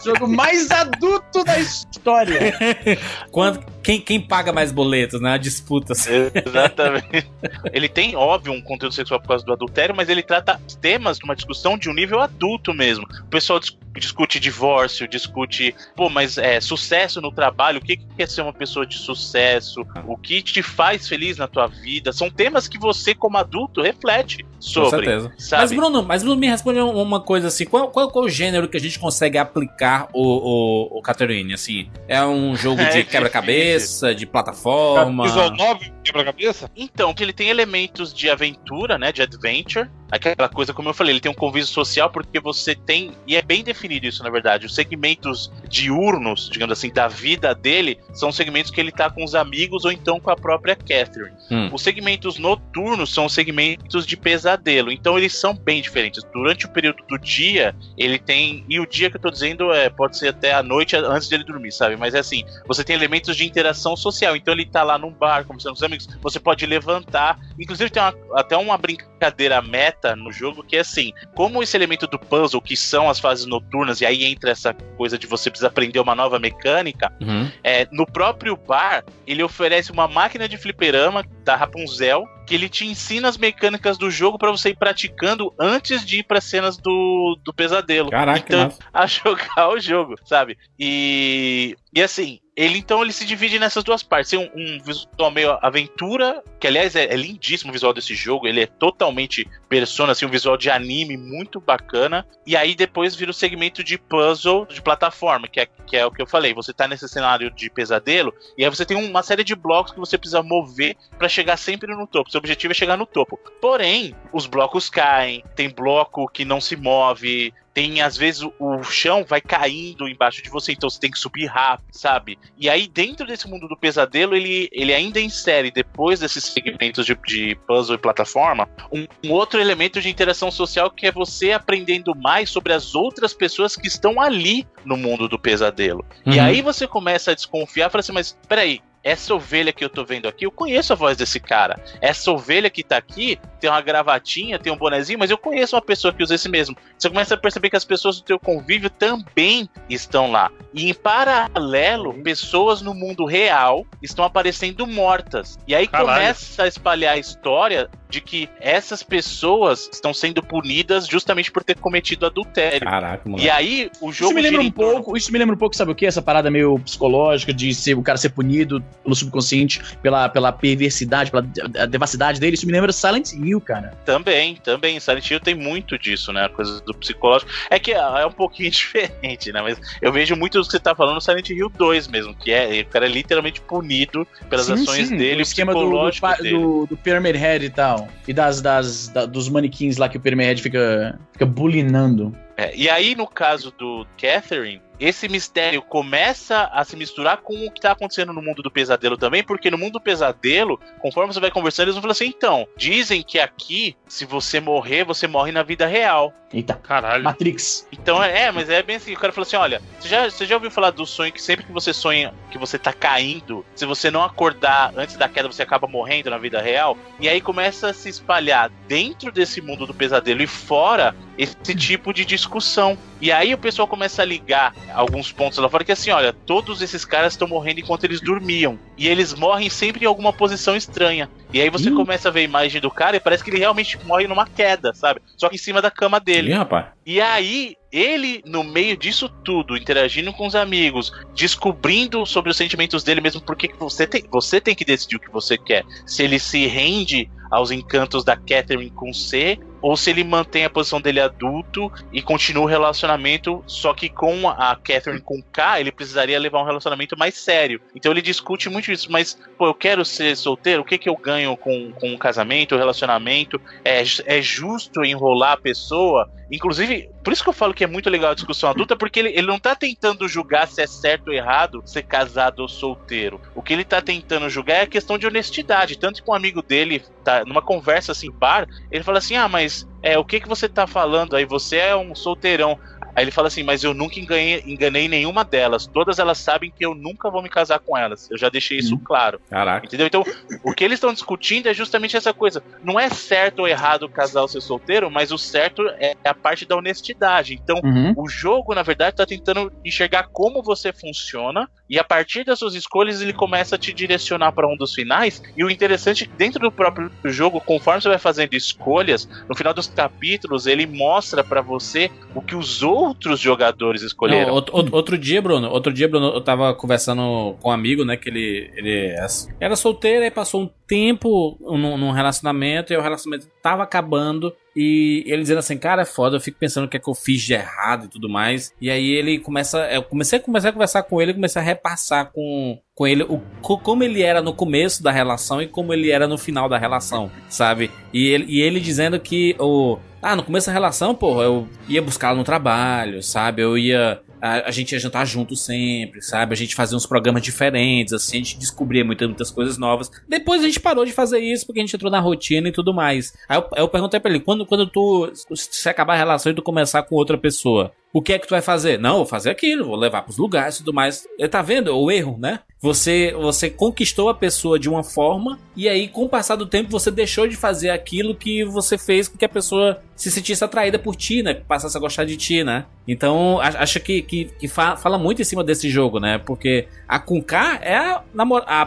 Jogo mais adulto da história. Quando, quem, quem paga mais boletos, né? A disputa. Exatamente. ele tem, óbvio, um conteúdo sexual por causa do adultério, mas ele trata temas de uma discussão de um nível adulto mesmo. O pessoal dis- discute divórcio, discute, pô, mas é sucesso no trabalho, o que que é ser uma pessoa de sucesso, o que te faz feliz na tua vida. São temas que você, como adulto, reflete Com sobre. certeza. Sabe? Mas Bruno, mas Bruno me responde uma coisa assim: qual, qual, qual o gênero que a gente consegue aplicar o, o, o Catherine? Assim, é um jogo É de quebra-cabeça, de plataforma. Visual 9, quebra-cabeça? Então, ele tem elementos de aventura, né, de adventure. Aquela coisa, como eu falei, ele tem um convívio social porque você tem, e é bem definido isso, na verdade, os segmentos diurnos, digamos assim, da vida dele, são segmentos que ele tá com os amigos ou então com a própria Catherine. Hum. Os segmentos noturnos são segmentos de pesadelo, então eles são bem diferentes. Durante o período do dia, ele tem, e o dia que eu tô dizendo é, pode ser até a noite antes dele dormir, sabe? Mas é assim, você tem elementos de interação social, então ele tá lá num bar conversando com os amigos, você pode levantar, inclusive tem uma- até uma brincadeira meta no jogo que é assim, como esse elemento do puzzle, que são as fases noturnas, e aí entra essa coisa de você precisar aprender uma nova mecânica, Uhum. é, no próprio bar, ele oferece uma máquina de fliperama da Rapunzel que ele te ensina as mecânicas do jogo pra você ir praticando antes de ir pra cenas do, do pesadelo. Caraca, então, a jogar o jogo, sabe? E, e assim, ele então ele se divide nessas duas partes. Tem um, um visual meio aventura, que aliás é, é lindíssimo o visual desse jogo, ele é totalmente persona, assim, um visual de anime muito bacana. E aí depois vira o segmento de puzzle de plataforma, que é, que é o que eu falei. Você tá nesse cenário de pesadelo, e aí você tem uma série de blocos que você precisa mover pra chegar sempre no topo. Seu objetivo é chegar no topo. Porém, os blocos caem, tem bloco que não se move, tem às vezes o, chão vai caindo embaixo de você, então você tem que subir rápido, sabe? E aí dentro desse mundo do pesadelo, ele, ele ainda insere, depois desses segmentos de, de puzzle e plataforma, um, um outro elemento de interação social que é você aprendendo mais sobre as outras pessoas que estão ali no mundo do pesadelo. E Uhum. aí você começa a desconfiar, fala assim, mas peraí, essa ovelha que eu tô vendo aqui, eu conheço a voz desse cara. Essa ovelha que tá aqui tem uma gravatinha, tem um bonezinho, mas eu conheço uma pessoa que usa esse mesmo. Você começa a perceber que as pessoas do teu convívio também estão lá. E em paralelo, pessoas no mundo real estão aparecendo mortas. E aí Caralho. começa a espalhar a história de que essas pessoas estão sendo punidas justamente por ter cometido adultério. Caraca, moleque. E aí o jogo Isso me lembra um pouco, isso me lembra um pouco, sabe o que? Essa parada meio psicológica de ser o cara ser punido pelo subconsciente, pela, pela perversidade, pela de- a devassidade dele. Isso me lembra Silent Hill, cara. Também, também. Silent Hill tem muito disso, né? A coisa do psicológico. É que é um pouquinho diferente, né? Mas eu vejo muito do que você tá falando no Silent Hill 2 mesmo, que é o cara é literalmente punido pelas Sim, ações sim, dele, o esquema do, do, dele. do, do Pyramid Head e tal. E das, das, da- dos manequins lá que o Pyramid Head fica, fica bulinando. É, e aí, no caso do Catherine, esse mistério começa a se misturar com o que tá acontecendo no mundo do pesadelo também, porque no mundo do pesadelo, conforme você vai conversando, eles vão falar assim: então, dizem que aqui, se você morrer, você morre na vida real. Eita, Caralho. Matrix. Então é, é, mas é bem assim, o cara falou assim, olha, você já, você já ouviu falar do sonho que sempre que você sonha que você tá caindo, se você não acordar antes da queda, você acaba morrendo na vida real? E aí começa a se espalhar dentro desse mundo do pesadelo e fora esse tipo de discussão. E aí o pessoal começa a ligar alguns pontos lá fora que assim, olha, todos esses caras estão morrendo enquanto eles dormiam. E eles morrem sempre em alguma posição estranha. E aí você Ih. começa a ver a imagem do cara e parece que ele realmente morre numa queda, sabe? Só que em cima da cama dele. Ih, rapaz. E aí, ele, no meio disso tudo, interagindo com os amigos, descobrindo sobre os sentimentos dele mesmo, porque que você tem, você tem que decidir o que você quer. Se ele se rende aos encantos da Catherine com C, ou se ele mantém a posição dele adulto e continua o relacionamento, só que com a Catherine com K, ele precisaria levar um relacionamento mais sério. Então ele discute muito isso, mas, pô, eu quero ser solteiro, o que que eu ganho com, com um casamento, um relacionamento? É, é justo enrolar a pessoa? Inclusive, por isso que eu falo que é muito legal a discussão adulta, porque ele, ele não tá tentando julgar se é certo ou errado ser casado ou solteiro. O que ele tá tentando julgar é a questão de honestidade. Tanto que um amigo dele, tá numa conversa assim, bar, ele fala assim: ah, mas é, o que que você tá falando aí? Você é um solteirão. Aí ele fala assim: Mas eu nunca enganei, enganei nenhuma delas. Todas elas sabem que eu nunca vou me casar com elas. Eu já deixei isso claro. Caraca. Entendeu? Então, o que eles estão discutindo é justamente essa coisa. Não é certo ou errado o casal ser solteiro, mas o certo é a parte da honestidade. Então, Uhum. o jogo, na verdade, tá tentando enxergar como você funciona e a partir das suas escolhas ele começa a te direcionar para um dos finais. E o interessante é dentro do próprio jogo, conforme você vai fazendo escolhas, no final dos capítulos ele mostra para você o que os outros jogadores escolheram. Não, outro, outro- dia, Bruno, outro dia, Bruno, eu tava conversando com um amigo, né, que ele, ele era solteiro, aí passou um tempo num, num relacionamento, e o relacionamento tava acabando, e ele dizendo assim, cara, é foda, eu fico pensando o que é que eu fiz de errado e tudo mais, e aí ele começa, eu comecei a, comecei a conversar com ele, comecei a repassar com, com ele o, co- como ele era no começo da relação e como ele era no final da relação, sabe? E ele, e ele dizendo que o... Ah, no começo da relação, porra, eu ia buscá-lo no trabalho, sabe? Eu ia. A, a gente ia jantar junto sempre, sabe? A gente fazia uns programas diferentes, assim, a gente descobria muitas, muitas coisas novas. Depois a gente parou de fazer isso porque a gente entrou na rotina e tudo mais. Aí eu, eu perguntei pra ele: quando, quando tu. Se acabar a relação e tu começar com outra pessoa, o que é que tu vai fazer? Não, vou fazer aquilo, vou levar pros lugares e tudo mais. Ele tá vendo o erro, né? Você, você conquistou a pessoa de uma forma e aí, com o passar do tempo, você deixou de fazer aquilo que você fez com que a pessoa se sentisse atraída por ti, né? Passasse a gostar de ti, né? Então, acho que, que, que fa- fala muito em cima desse jogo, né? Porque a com K é a, a,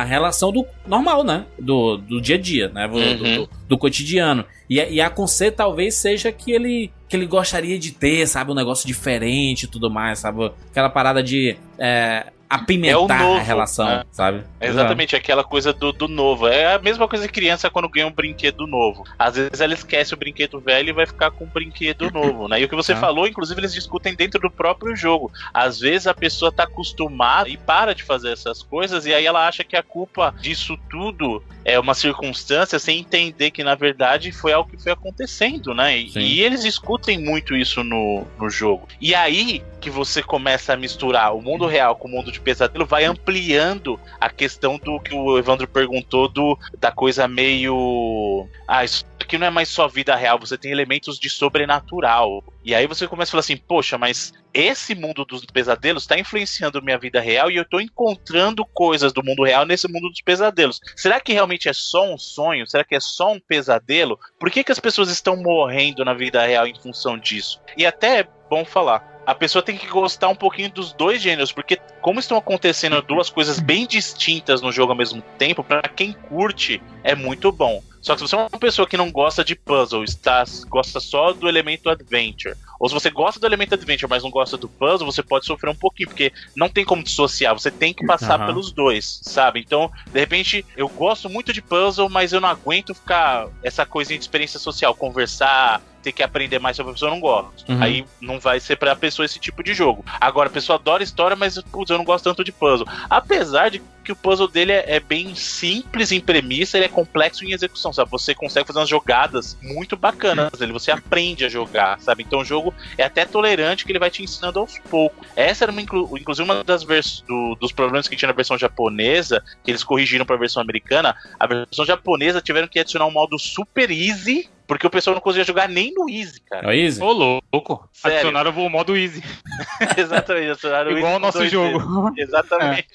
a, relação do normal, né? Do, do dia a dia, né? Do, Uhum. do- do cotidiano. E, a- e a com C talvez seja que ele, que ele gostaria de ter, sabe? Um negócio diferente e tudo mais, sabe? Aquela parada de é, apimentar novo, a relação, né? sabe? É exatamente aquela coisa do, do novo. É a mesma coisa que criança quando ganha um brinquedo novo. Às vezes ela esquece o brinquedo velho e vai ficar com um brinquedo novo, né? E o que você Ah. falou, inclusive, eles discutem dentro do próprio jogo. Às vezes a pessoa tá acostumada e para de fazer essas coisas, e aí ela acha que a culpa disso tudo é uma circunstância sem entender que, na verdade, foi algo que foi acontecendo, né? E, e eles discutem muito isso no, no jogo. E aí que você começa a misturar o mundo real com o mundo de pesadelo, vai ampliando a questão do que o Evandro perguntou do da coisa meio ah, isso aqui não é mais só vida real, você tem elementos de sobrenatural. E aí você começa a falar assim, poxa, mas esse mundo dos pesadelos está influenciando minha vida real e eu tô encontrando coisas do mundo real nesse mundo dos pesadelos. Será que realmente é só um sonho? Será que é só um pesadelo? Por que, que as pessoas estão morrendo na vida real em função disso? E até é bom falar. A pessoa tem que gostar um pouquinho dos dois gêneros, porque como estão acontecendo duas coisas bem distintas no jogo ao mesmo tempo, para quem curte é muito bom. Só que se você é uma pessoa que não gosta de puzzle, está, gosta só do elemento adventure, ou se você gosta do elemento adventure, mas não gosta do puzzle, você pode sofrer um pouquinho, porque não tem como dissociar, você tem que passar Aham. pelos dois, sabe? Então, de repente, eu gosto muito de puzzle, mas eu não aguento ficar essa coisinha de experiência social, conversar, ter que aprender mais sobre a pessoa, eu não gosto. Uhum. Aí não vai ser pra pessoa esse tipo de jogo. Agora, a pessoa adora história, mas putz, eu não gosto tanto de puzzle. Apesar de que o puzzle dele é, é bem simples em premissa, ele é complexo em execução, sabe? Você consegue fazer umas jogadas muito bacanas, ele você aprende a jogar, sabe? Então o jogo é até tolerante que ele vai te ensinando aos poucos. Essa era uma, inclu- inclusive uma das vers do- dos problemas que tinha na versão japonesa, que eles corrigiram pra versão americana. A versão japonesa tiveram que adicionar um modo super easy, porque o pessoal não conseguia jogar nem no easy, cara. É o Easy? Ô, louco. Sério? Adicionaram o modo easy. Exatamente, adicionaram Igual o easy nosso dois jogo. vezes. Exatamente.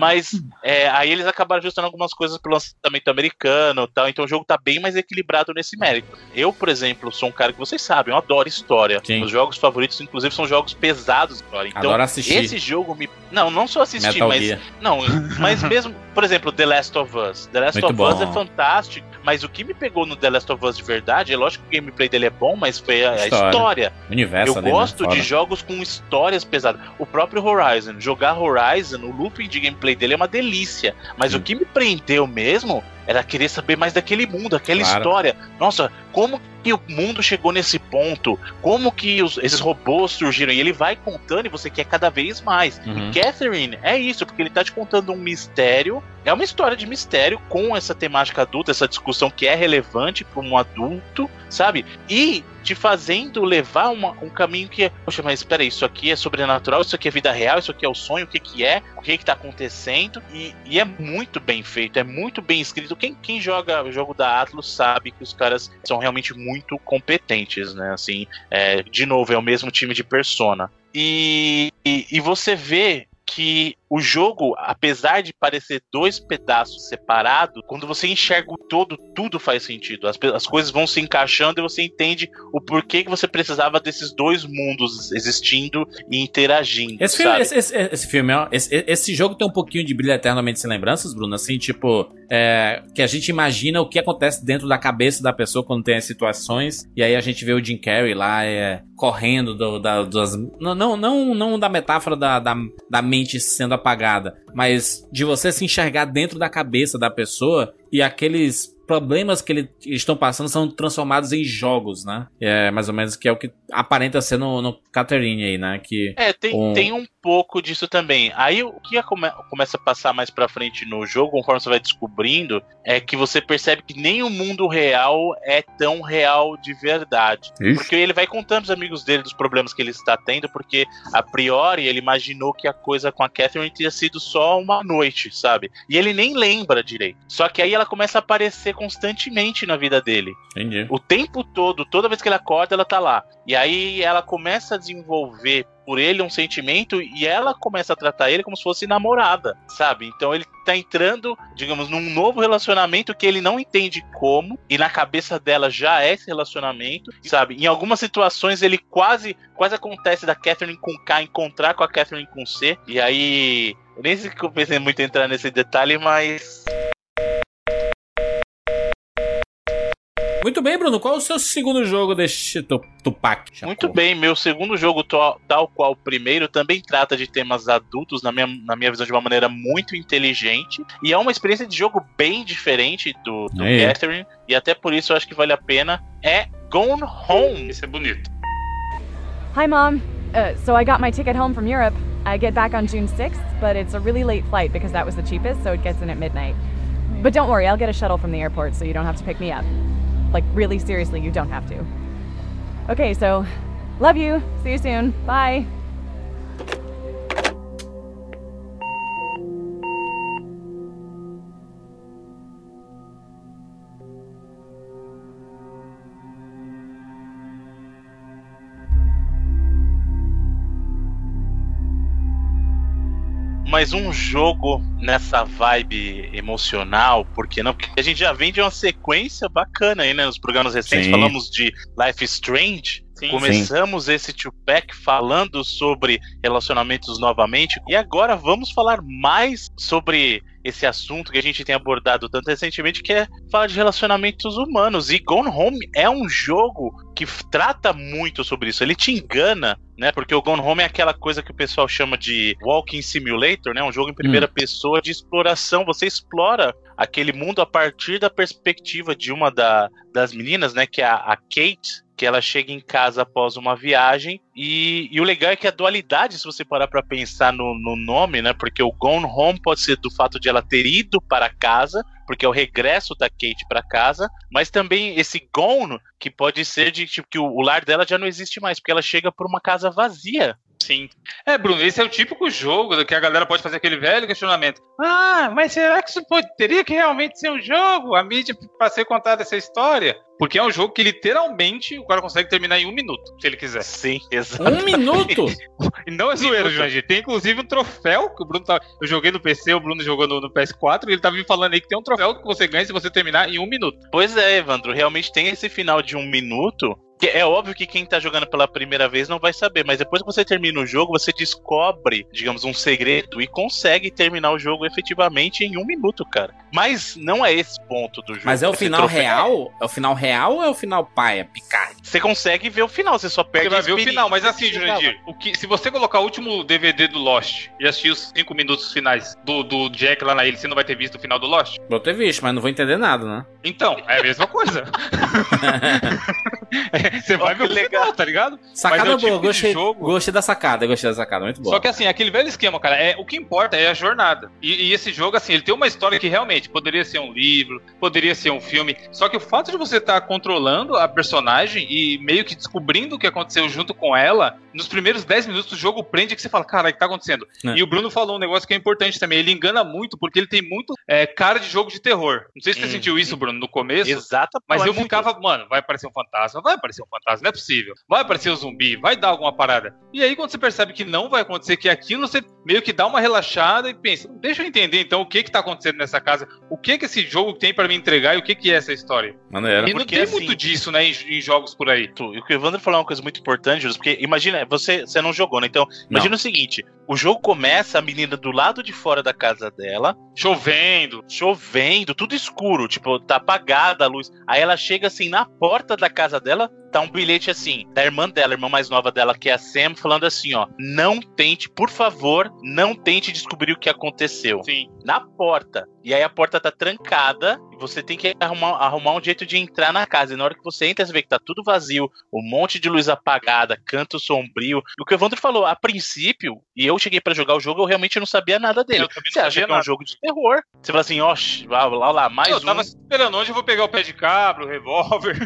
Mas é, aí eles acabaram ajustando algumas coisas pro lançamento americano tal, então o jogo tá bem mais equilibrado nesse mérito. Eu, por exemplo, sou um cara que vocês sabem, eu adoro história. Sim. Os jogos favoritos, inclusive, são jogos pesados história. Então, Adoro assistir. esse jogo me. Não, não só assistir, Metal mas. Gear. Não, mas mesmo, por exemplo, The Last of Us. The Last Muito of Us bom. é fantástico, mas o que me pegou no The Last of Us de verdade, é lógico que o gameplay dele é bom, mas foi a, a História. história. Universo Eu né? gosto de jogos com histórias pesadas. O próprio Horizon, jogar Horizon, o looping de gameplay dele é uma delícia. Mas Sim. o que me prendeu mesmo era querer saber mais daquele mundo, aquela Claro. história. Nossa, como que o mundo chegou nesse ponto? Como que os- esses robôs surgiram? E ele vai contando e você quer cada vez mais. Uhum. Catherine é isso, porque ele tá te contando um mistério é uma história de mistério com essa temática adulta, essa discussão que é relevante para um adulto, sabe? E te fazendo levar uma, um caminho que é, poxa, mas espera isso aqui é sobrenatural, isso aqui é vida real, isso aqui é o sonho, o que que é, o que que tá acontecendo, e, e é muito bem feito, é muito bem escrito. Quem, quem joga o jogo da Atlas sabe que os caras são realmente muito competentes, né? Assim, é, de novo, é o mesmo time de Persona. E, e, e você vê que o jogo, apesar de parecer dois pedaços separados, quando você enxerga o todo, tudo faz sentido. As, as coisas vão se encaixando e você entende o porquê que você precisava desses dois mundos existindo e interagindo. Esse filme, esse, esse- esse filme, esse, esse jogo tem um pouquinho de brilho eternamente sem lembranças, Bruno. Assim, tipo, é, que a gente imagina o que acontece dentro da cabeça da pessoa quando tem as situações. E aí a gente vê o Jim Carrey lá é, correndo do, da, das. Não, não, não, da metáfora da, da, da mente sendo apagada, mas de você se enxergar dentro da cabeça da pessoa e aqueles problemas que eles estão passando são transformados em jogos, né? É mais ou menos que é o que aparenta ser no, no Catherine aí, né? Que É, tem, Um- tem um pouco disso também. Aí o que come- começa a passar mais pra frente no jogo, conforme você vai descobrindo, é que você percebe que nem o mundo real é tão real de verdade. Ixi. Porque ele vai contando os amigos dele dos problemas que ele está tendo, porque a priori ele imaginou que a coisa com a Catherine tinha sido só uma noite, sabe? E ele nem lembra direito. Só que aí ela começa a aparecer constantemente na vida dele. entendi. O tempo todo, toda vez que ele acorda, ela tá lá. E aí ela começa a desenvolver por ele um sentimento e ela começa a tratar ele como se fosse namorada, sabe? Então ele tá entrando, digamos, num novo relacionamento que ele não entende como, e na cabeça dela já é esse relacionamento, sabe? Em algumas situações ele quase quase acontece da Catherine com K encontrar com a Catherine com C, e aí nem eu pensei muito em entrar nesse detalhe, mas Muito bem, Bruno. Qual é o seu segundo jogo deste tu, Tupac? Muito bem, meu segundo jogo, tal qual o primeiro, também trata de temas adultos, na minha, na minha visão, de uma maneira muito inteligente. E é uma experiência de jogo bem diferente do, do Aí. Catherine, e até por isso eu acho que vale a pena. É Gone Home. Isso é bonito. Hi, Mom. Uh, so I got my ticket home from Europe. I get back on June 6th, but it's a really late flight because that was the cheapest, so it gets in at midnight. But don't worry, I'll get a shuttle from the airport so you don't have to pick me up. Like, really seriously, you don't have to. Okay, so love you. See you soon. Bye. Mas um jogo nessa vibe emocional, por que não? Porque a gente já vem de uma sequência bacana aí, né? Nos programas recentes Sim. falamos de Life is Strange. Sim. Começamos esse Tupac falando sobre relacionamentos novamente. E agora vamos falar mais sobre esse assunto que a gente tem abordado tanto recentemente, que é falar de relacionamentos humanos. E Gone Home é um jogo que trata muito sobre isso. Ele te engana, né? Porque o Gone Home é aquela coisa que o pessoal chama de Walking Simulator, né? Um jogo em primeira pessoa de exploração. Você explora aquele mundo a partir da perspectiva de uma da- das meninas, né? Que é a, a Kate. Que ela chega em casa após uma viagem. E, e o legal é que a dualidade, se você parar pra pensar no, no nome, né? Porque o Gone Home pode ser do fato de ela ter ido para casa, porque é o regresso da Kate para casa, mas também esse gone que pode ser de tipo que o, o lar dela já não existe mais, porque ela chega por uma casa vazia. Sim. É, Bruno, esse é o típico jogo que a galera pode fazer aquele velho questionamento. Ah, mas será que isso pode, teria que realmente ser um jogo? A mídia pra ser contada essa história? Porque é um jogo que literalmente o cara consegue terminar em um minuto, se ele quiser. Sim, exato. Um minuto? E não é zoeiro. Jurandir. Tem inclusive um troféu que o Bruno tá. Eu joguei no PC, o Bruno jogou no, no PS4, e ele tava me falando aí que tem um troféu que você ganha se você terminar em um minuto. Pois é, Evandro, realmente tem esse final de um minuto. Que é óbvio que quem tá jogando pela primeira vez não vai saber, mas depois que você termina o jogo, você descobre, digamos, um segredo e consegue terminar o jogo efetivamente em um minuto, cara. Mas não é esse ponto do jogo. Mas é o final troféu- real? É o final real ou é o final paia? Picar. Você consegue ver o final, você só perde Você vai ver o final, mas assim. Jurandir, o que, se você colocar o último DVD do Lost e assistir os cinco minutos finais do, do Jack lá na ilha, você não vai ter visto o final do Lost? Vou ter visto, mas não vou entender nada, né? Então, é a mesma coisa. Você vai ver o legal, tá ligado? Sacada Mas é o boa, tipo de gostei, jogo- gostei da sacada, gostei da sacada, muito boa. Só que assim, aquele velho esquema, cara, é, o que importa é a jornada. E, e esse jogo, assim, ele tem uma história que realmente poderia ser um livro, poderia ser um filme. Só que o fato de você estar controlando a personagem e meio que descobrindo o que aconteceu junto com ela, nos primeiros 10 minutos o jogo prende que você fala, cara, o que tá acontecendo? É. E o Bruno falou um negócio que é importante também. Ele engana muito porque ele tem muito é, cara de jogo de terror. Não sei se você Hum, sentiu isso, Bruno, no começo. Exato. Mas é eu ficava, mano, vai aparecer um fantasma, vai aparecer um fantasma, não é possível. Vai aparecer um zumbi, vai dar alguma parada. E aí, quando você percebe que não vai acontecer, que é aquilo, você meio que dá uma relaxada e pensa, deixa eu entender então o que que tá acontecendo nessa casa, o que que esse jogo tem pra me entregar e o que que é essa história. Maneiro. E não porque tem assim- muito disso, né, em, em jogos por aí. E o que o Evandro falou é uma coisa muito importante, Júlio, porque imagina, você, você não jogou, né? Então, imagina o seguinte: o jogo começa, a menina do lado de fora da casa dela, Chovendo. chovendo, tudo escuro, tipo, tá apagada a luz. Aí ela chega assim na porta da casa dela, tá um bilhete assim, da irmã dela, a irmã mais nova dela, que é a Sam, falando assim, ó: Não tente, por favor, não tente descobrir o que aconteceu. Sim. Na porta. E aí a porta tá trancada e você tem que arrumar, arrumar um jeito de entrar na casa. E na hora que você entra, você vê que tá tudo vazio, um monte de luz apagada, canto sombrio. E o que o Evandro falou, a princípio, e eu cheguei pra jogar o jogo, eu realmente não sabia nada dele. Eu Você acha que é um nada. jogo de terror? Você fala assim, ó, lá, lá, lá, mais eu um. tava esperando onde eu vou pegar o pé de cabra, o revólver.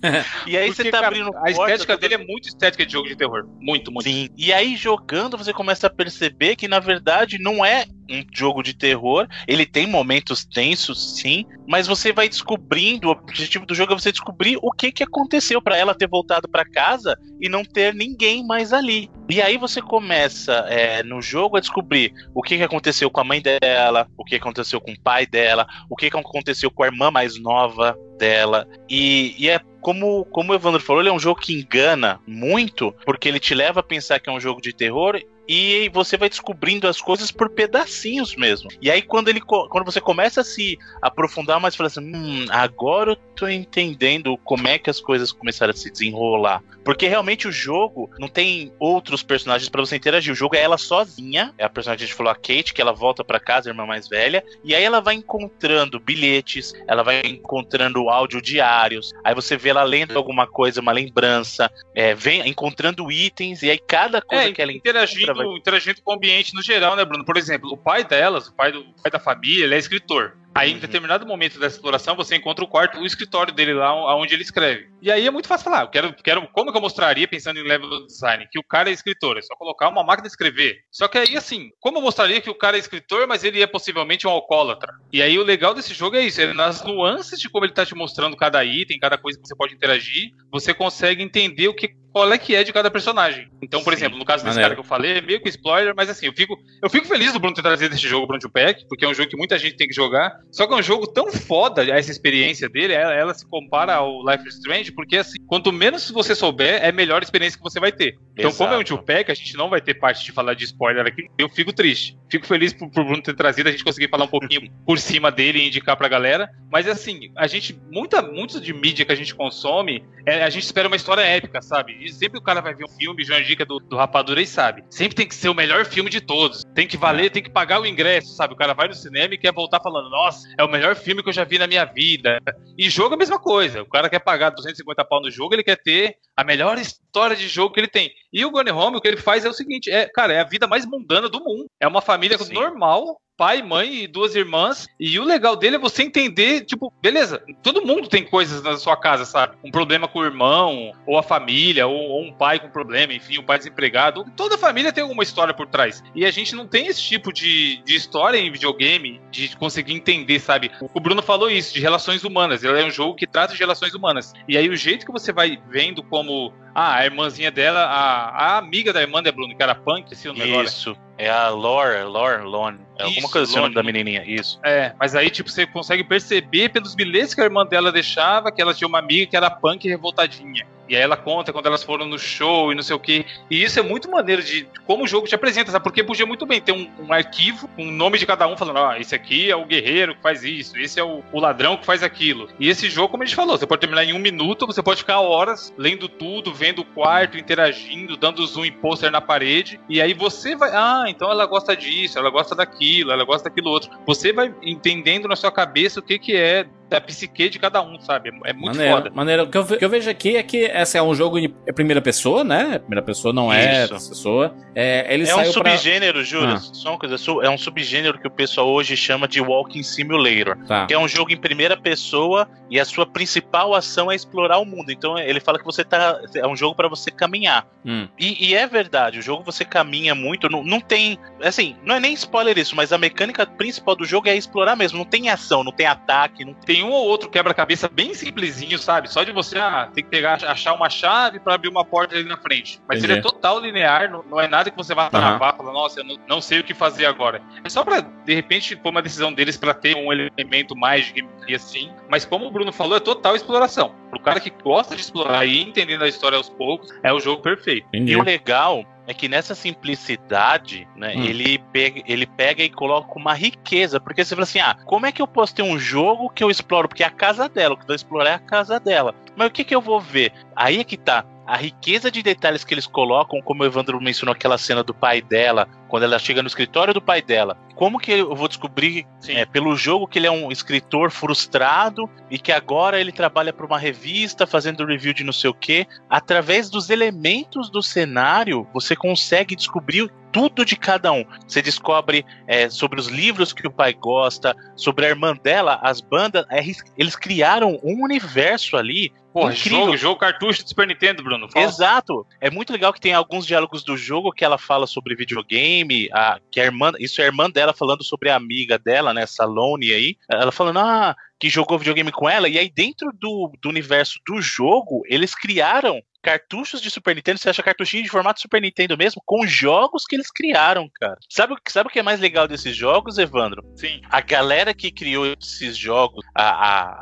E aí Porque, você tá cara, abrindo A estética dele é muito estética de jogo de terror. Muito, muito. Sim. E aí, jogando, você começa a perceber que, na verdade, não é um jogo de terror. Ele tem momentos tensos, sim, mas você vai descobrindo. O objetivo do jogo é você descobrir o que, que aconteceu pra ela ter voltado pra casa e não ter ninguém mais ali. E aí você começa é, no jogo a descobrir o que, que aconteceu com a mãe dela, o que aconteceu com o pai dela, o que, que aconteceu com a irmã mais nova dela. E, e é como, como o Evandro falou, ele é um jogo que engana muito, porque ele te leva a pensar que é um jogo de terror e você vai descobrindo as coisas por pedacinhos mesmo. E aí quando ele quando você começa a se aprofundar mais, fala assim, hum, agora eu tô entendendo como é que as coisas começaram a se desenrolar. Porque realmente o jogo não tem outros personagens pra você interagir. O jogo é ela sozinha, é a personagem que a gente falou, a Kate, que ela volta pra casa, a irmã mais velha, e aí ela vai encontrando bilhetes, ela vai encontrando áudio diários, aí você vê ela lendo alguma coisa, uma lembrança, é, vem encontrando itens, e aí cada coisa É, que ela encontra interagindo com o ambiente no geral, né, Bruno? Por exemplo, o pai delas, o pai, do, o pai da família, ele é escritor. Aí, em Uhum. determinado momento da exploração, você encontra o quarto, o escritório dele lá, onde ele escreve. E aí é muito fácil falar. Eu quero, quero como que eu mostraria, pensando em level design, que o cara é escritor, é só colocar uma máquina de escrever. Só que aí, assim, como eu mostraria que o cara é escritor, mas ele é possivelmente um alcoólatra? E aí o legal desse jogo é isso, é nas nuances de como ele tá te mostrando cada item, cada coisa que você pode interagir, você consegue entender o que qual é que é de cada personagem. Então, por Sim, exemplo, no caso desse maneiro. cara que eu falei, é meio que spoiler, mas assim, eu fico, eu fico feliz do Bruno ter trazido esse jogo pro Pack, porque é um jogo que muita gente tem que jogar. Só que é um jogo tão foda, essa experiência dele, ela, ela se compara ao Life is Strange, porque assim, quanto menos você souber, é melhor a experiência que você vai ter. Então, como é um Exato. Pack, a gente não vai ter parte de falar de spoiler aqui, eu fico triste. Fico feliz por, por Bruno ter trazido, a gente conseguir falar um pouquinho por cima dele e indicar pra galera. Mas assim, a gente, muita, muito de mídia que a gente consome, é, a gente espera uma história épica, sabe? E sempre o cara vai ver um filme, João Dica do, do Rapadura e sabe. Sempre tem que ser o melhor filme de todos. Tem que valer, tem que pagar o ingresso, sabe? O cara vai no cinema e quer voltar falando, nossa, é o melhor filme que eu já vi na minha vida. E jogo é a mesma coisa. O cara quer pagar 250 pau no jogo, ele quer ter a melhor história de jogo que ele tem. E o Gone Home, o que ele faz é o seguinte, é, cara, é a vida mais mundana do mundo. É uma família Sim. normal, pai, mãe e duas irmãs. E o legal dele é você entender, tipo, beleza, todo mundo tem coisas na sua casa, sabe? Um problema com o irmão, ou a família, ou, ou um pai com problema, enfim, um pai desempregado. Toda família tem alguma história por trás. E a gente não tem esse tipo de, de história em videogame, de conseguir entender, sabe? O Bruno falou isso, de relações humanas. Ele é um jogo que trata de relações humanas. E aí o jeito que você vai vendo como ah, a irmãzinha dela, a, a amiga da irmã da Bruno, que era punk, esse nome agora. Isso. É a Lore, Lore, Lone. É alguma Isso, coisa assim o nome da menininha. Isso. É, mas aí, tipo, você consegue perceber pelos bilhetes que a irmã dela deixava que ela tinha uma amiga que era punk e revoltadinha. E aí ela conta quando elas foram no show e não sei o quê. E isso é muito maneiro de como o jogo te apresenta, sabe? Porque podia muito bem ter um, um arquivo, um nome de cada um, falando, ah, esse aqui é o guerreiro que faz isso, esse é o, o ladrão que faz aquilo. E esse jogo, como a gente falou, você pode terminar em um minuto, você pode ficar horas lendo tudo, vendo o quarto, interagindo, dando zoom em pôster na parede. E aí você vai, ah, então ela gosta disso, ela gosta daquilo, ela gosta daquilo outro. Você vai entendendo na sua cabeça o que, que é a psique de cada um, sabe? É muito maneiro, foda. Maneiro. O que eu, o que eu vejo aqui é que esse é um jogo em primeira pessoa, né? Primeira pessoa não é Isso. pessoa. É, ele É um saiu pra... subgênero, Júlio, Ah. só uma coisa, é um subgênero que o pessoal hoje chama de Walking Simulator. Tá. Que é um jogo em primeira pessoa e a sua principal ação é explorar o mundo. Então ele fala que você tá. É um jogo pra você caminhar. Hum. E, e é verdade, o jogo você caminha muito, não, não tem. Assim, não é nem spoiler isso, mas a mecânica principal do jogo é explorar mesmo. Não tem ação, não tem ataque, não tem. Tem um ou outro quebra-cabeça bem simplesinho, sabe? Só de você ah, tem que pegar, achar uma chave pra abrir uma porta ali na frente. Mas Entendi. ele é total linear, não, não é nada que você vá travar, falar, nossa, eu não, não sei o que fazer agora. É só pra, de repente, for uma decisão deles pra ter um elemento mais de gameplay assim. Mas como o Bruno falou, é total exploração. Pro cara que gosta de explorar e ir entendendo a história aos poucos, é o jogo perfeito. Entendi. E o legal é que nessa simplicidade, né, Hum. ele, pega, ele pega e coloca uma riqueza. Porque você fala assim: ah, como é que eu posso ter um jogo que eu exploro? Porque é a casa dela, o que eu vou explorar é a casa dela. Mas o que, que eu vou ver? Aí é que tá. A riqueza de detalhes que eles colocam, como o Evandro mencionou aquela cena do pai dela, quando ela chega no escritório do pai dela. Como que eu vou descobrir é, pelo jogo que ele é um escritor frustrado e que agora ele trabalha para uma revista fazendo review de não sei o quê? Através dos elementos do cenário, você consegue descobrir tudo de cada um. Você descobre é, sobre os livros que o pai gosta, sobre a irmã dela, as bandas. é, eles criaram um universo ali. Pô, incrível. jogo, jogo cartucho de Super Nintendo, Bruno. Fala. Exato. É muito legal que tem alguns diálogos do jogo que ela fala sobre videogame, a, que a irmã, isso é a irmã dela falando sobre a amiga dela, né, Salone aí. Ela falando, ah, que jogou videogame com ela, e aí dentro do, do universo do jogo, eles criaram cartuchos de Super Nintendo, você acha cartuchinho de formato Super Nintendo mesmo, com jogos que eles criaram, cara. Sabe, o que- sabe o que é mais legal desses jogos, Evandro? Sim. A galera que criou esses jogos, a,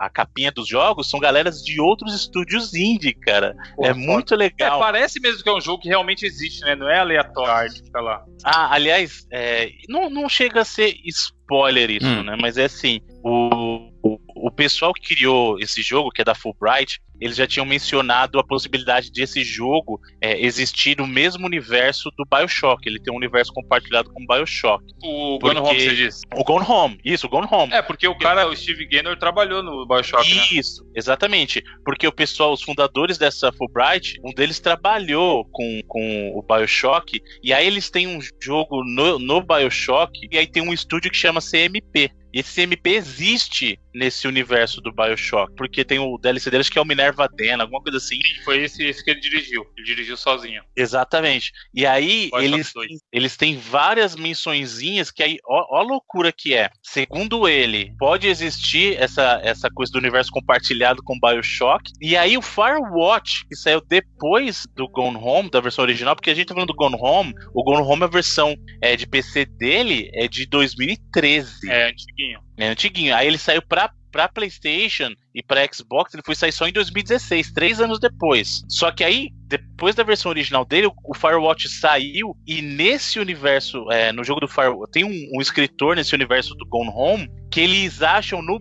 a, a capinha dos jogos, são galeras de outros estúdios indie, cara. Pô, é foda. muito É, legal. parece mesmo que é um jogo que realmente existe, né? Não é aleatório a arte que tá lá. Ah, aliás, é, não, não chega a ser spoiler isso, Hum. né? Mas é assim, o, o, o pessoal que criou esse jogo, que é da Fulbright, eles já tinham mencionado a possibilidade de esse jogo é, existir no mesmo universo do Bioshock. Ele tem um universo compartilhado com o Bioshock. O Porque- Gone Home, você disse. O Gone Home, isso, o Gone Home. É, porque o cara, o Steve Gaynor, trabalhou no Bioshock, né? Isso, exatamente. Porque o pessoal, os fundadores dessa Fulbright, um deles trabalhou com, com o Bioshock, e aí eles têm um jogo no, no Bioshock, e aí tem um estúdio que chama CMP. E esse CMP existe nesse universo do Bioshock, porque tem o DLC deles que é o Minerva Den, alguma coisa assim. Foi esse, esse que ele dirigiu. Ele dirigiu sozinho. Exatamente. E aí Bioshock eles, 2. eles têm várias mençõezinhas que aí, ó, ó a loucura que é. Segundo ele, pode existir essa, essa coisa do universo compartilhado com Bioshock. E aí o Firewatch, que saiu depois do Gone Home, da versão original, porque a gente tá falando do Gone Home, o Gone Home, a versão é, de PC dele é de 2013. É, antiguinho. É antiguinho. Aí ele saiu pra, pra PlayStation e pra Xbox, ele foi sair só em 2016, três anos depois. Só que aí, depois da versão original dele, o- o Firewatch saiu e nesse universo, é, no jogo do Firewatch, tem um, um escritor nesse universo do Gone Home que eles acham no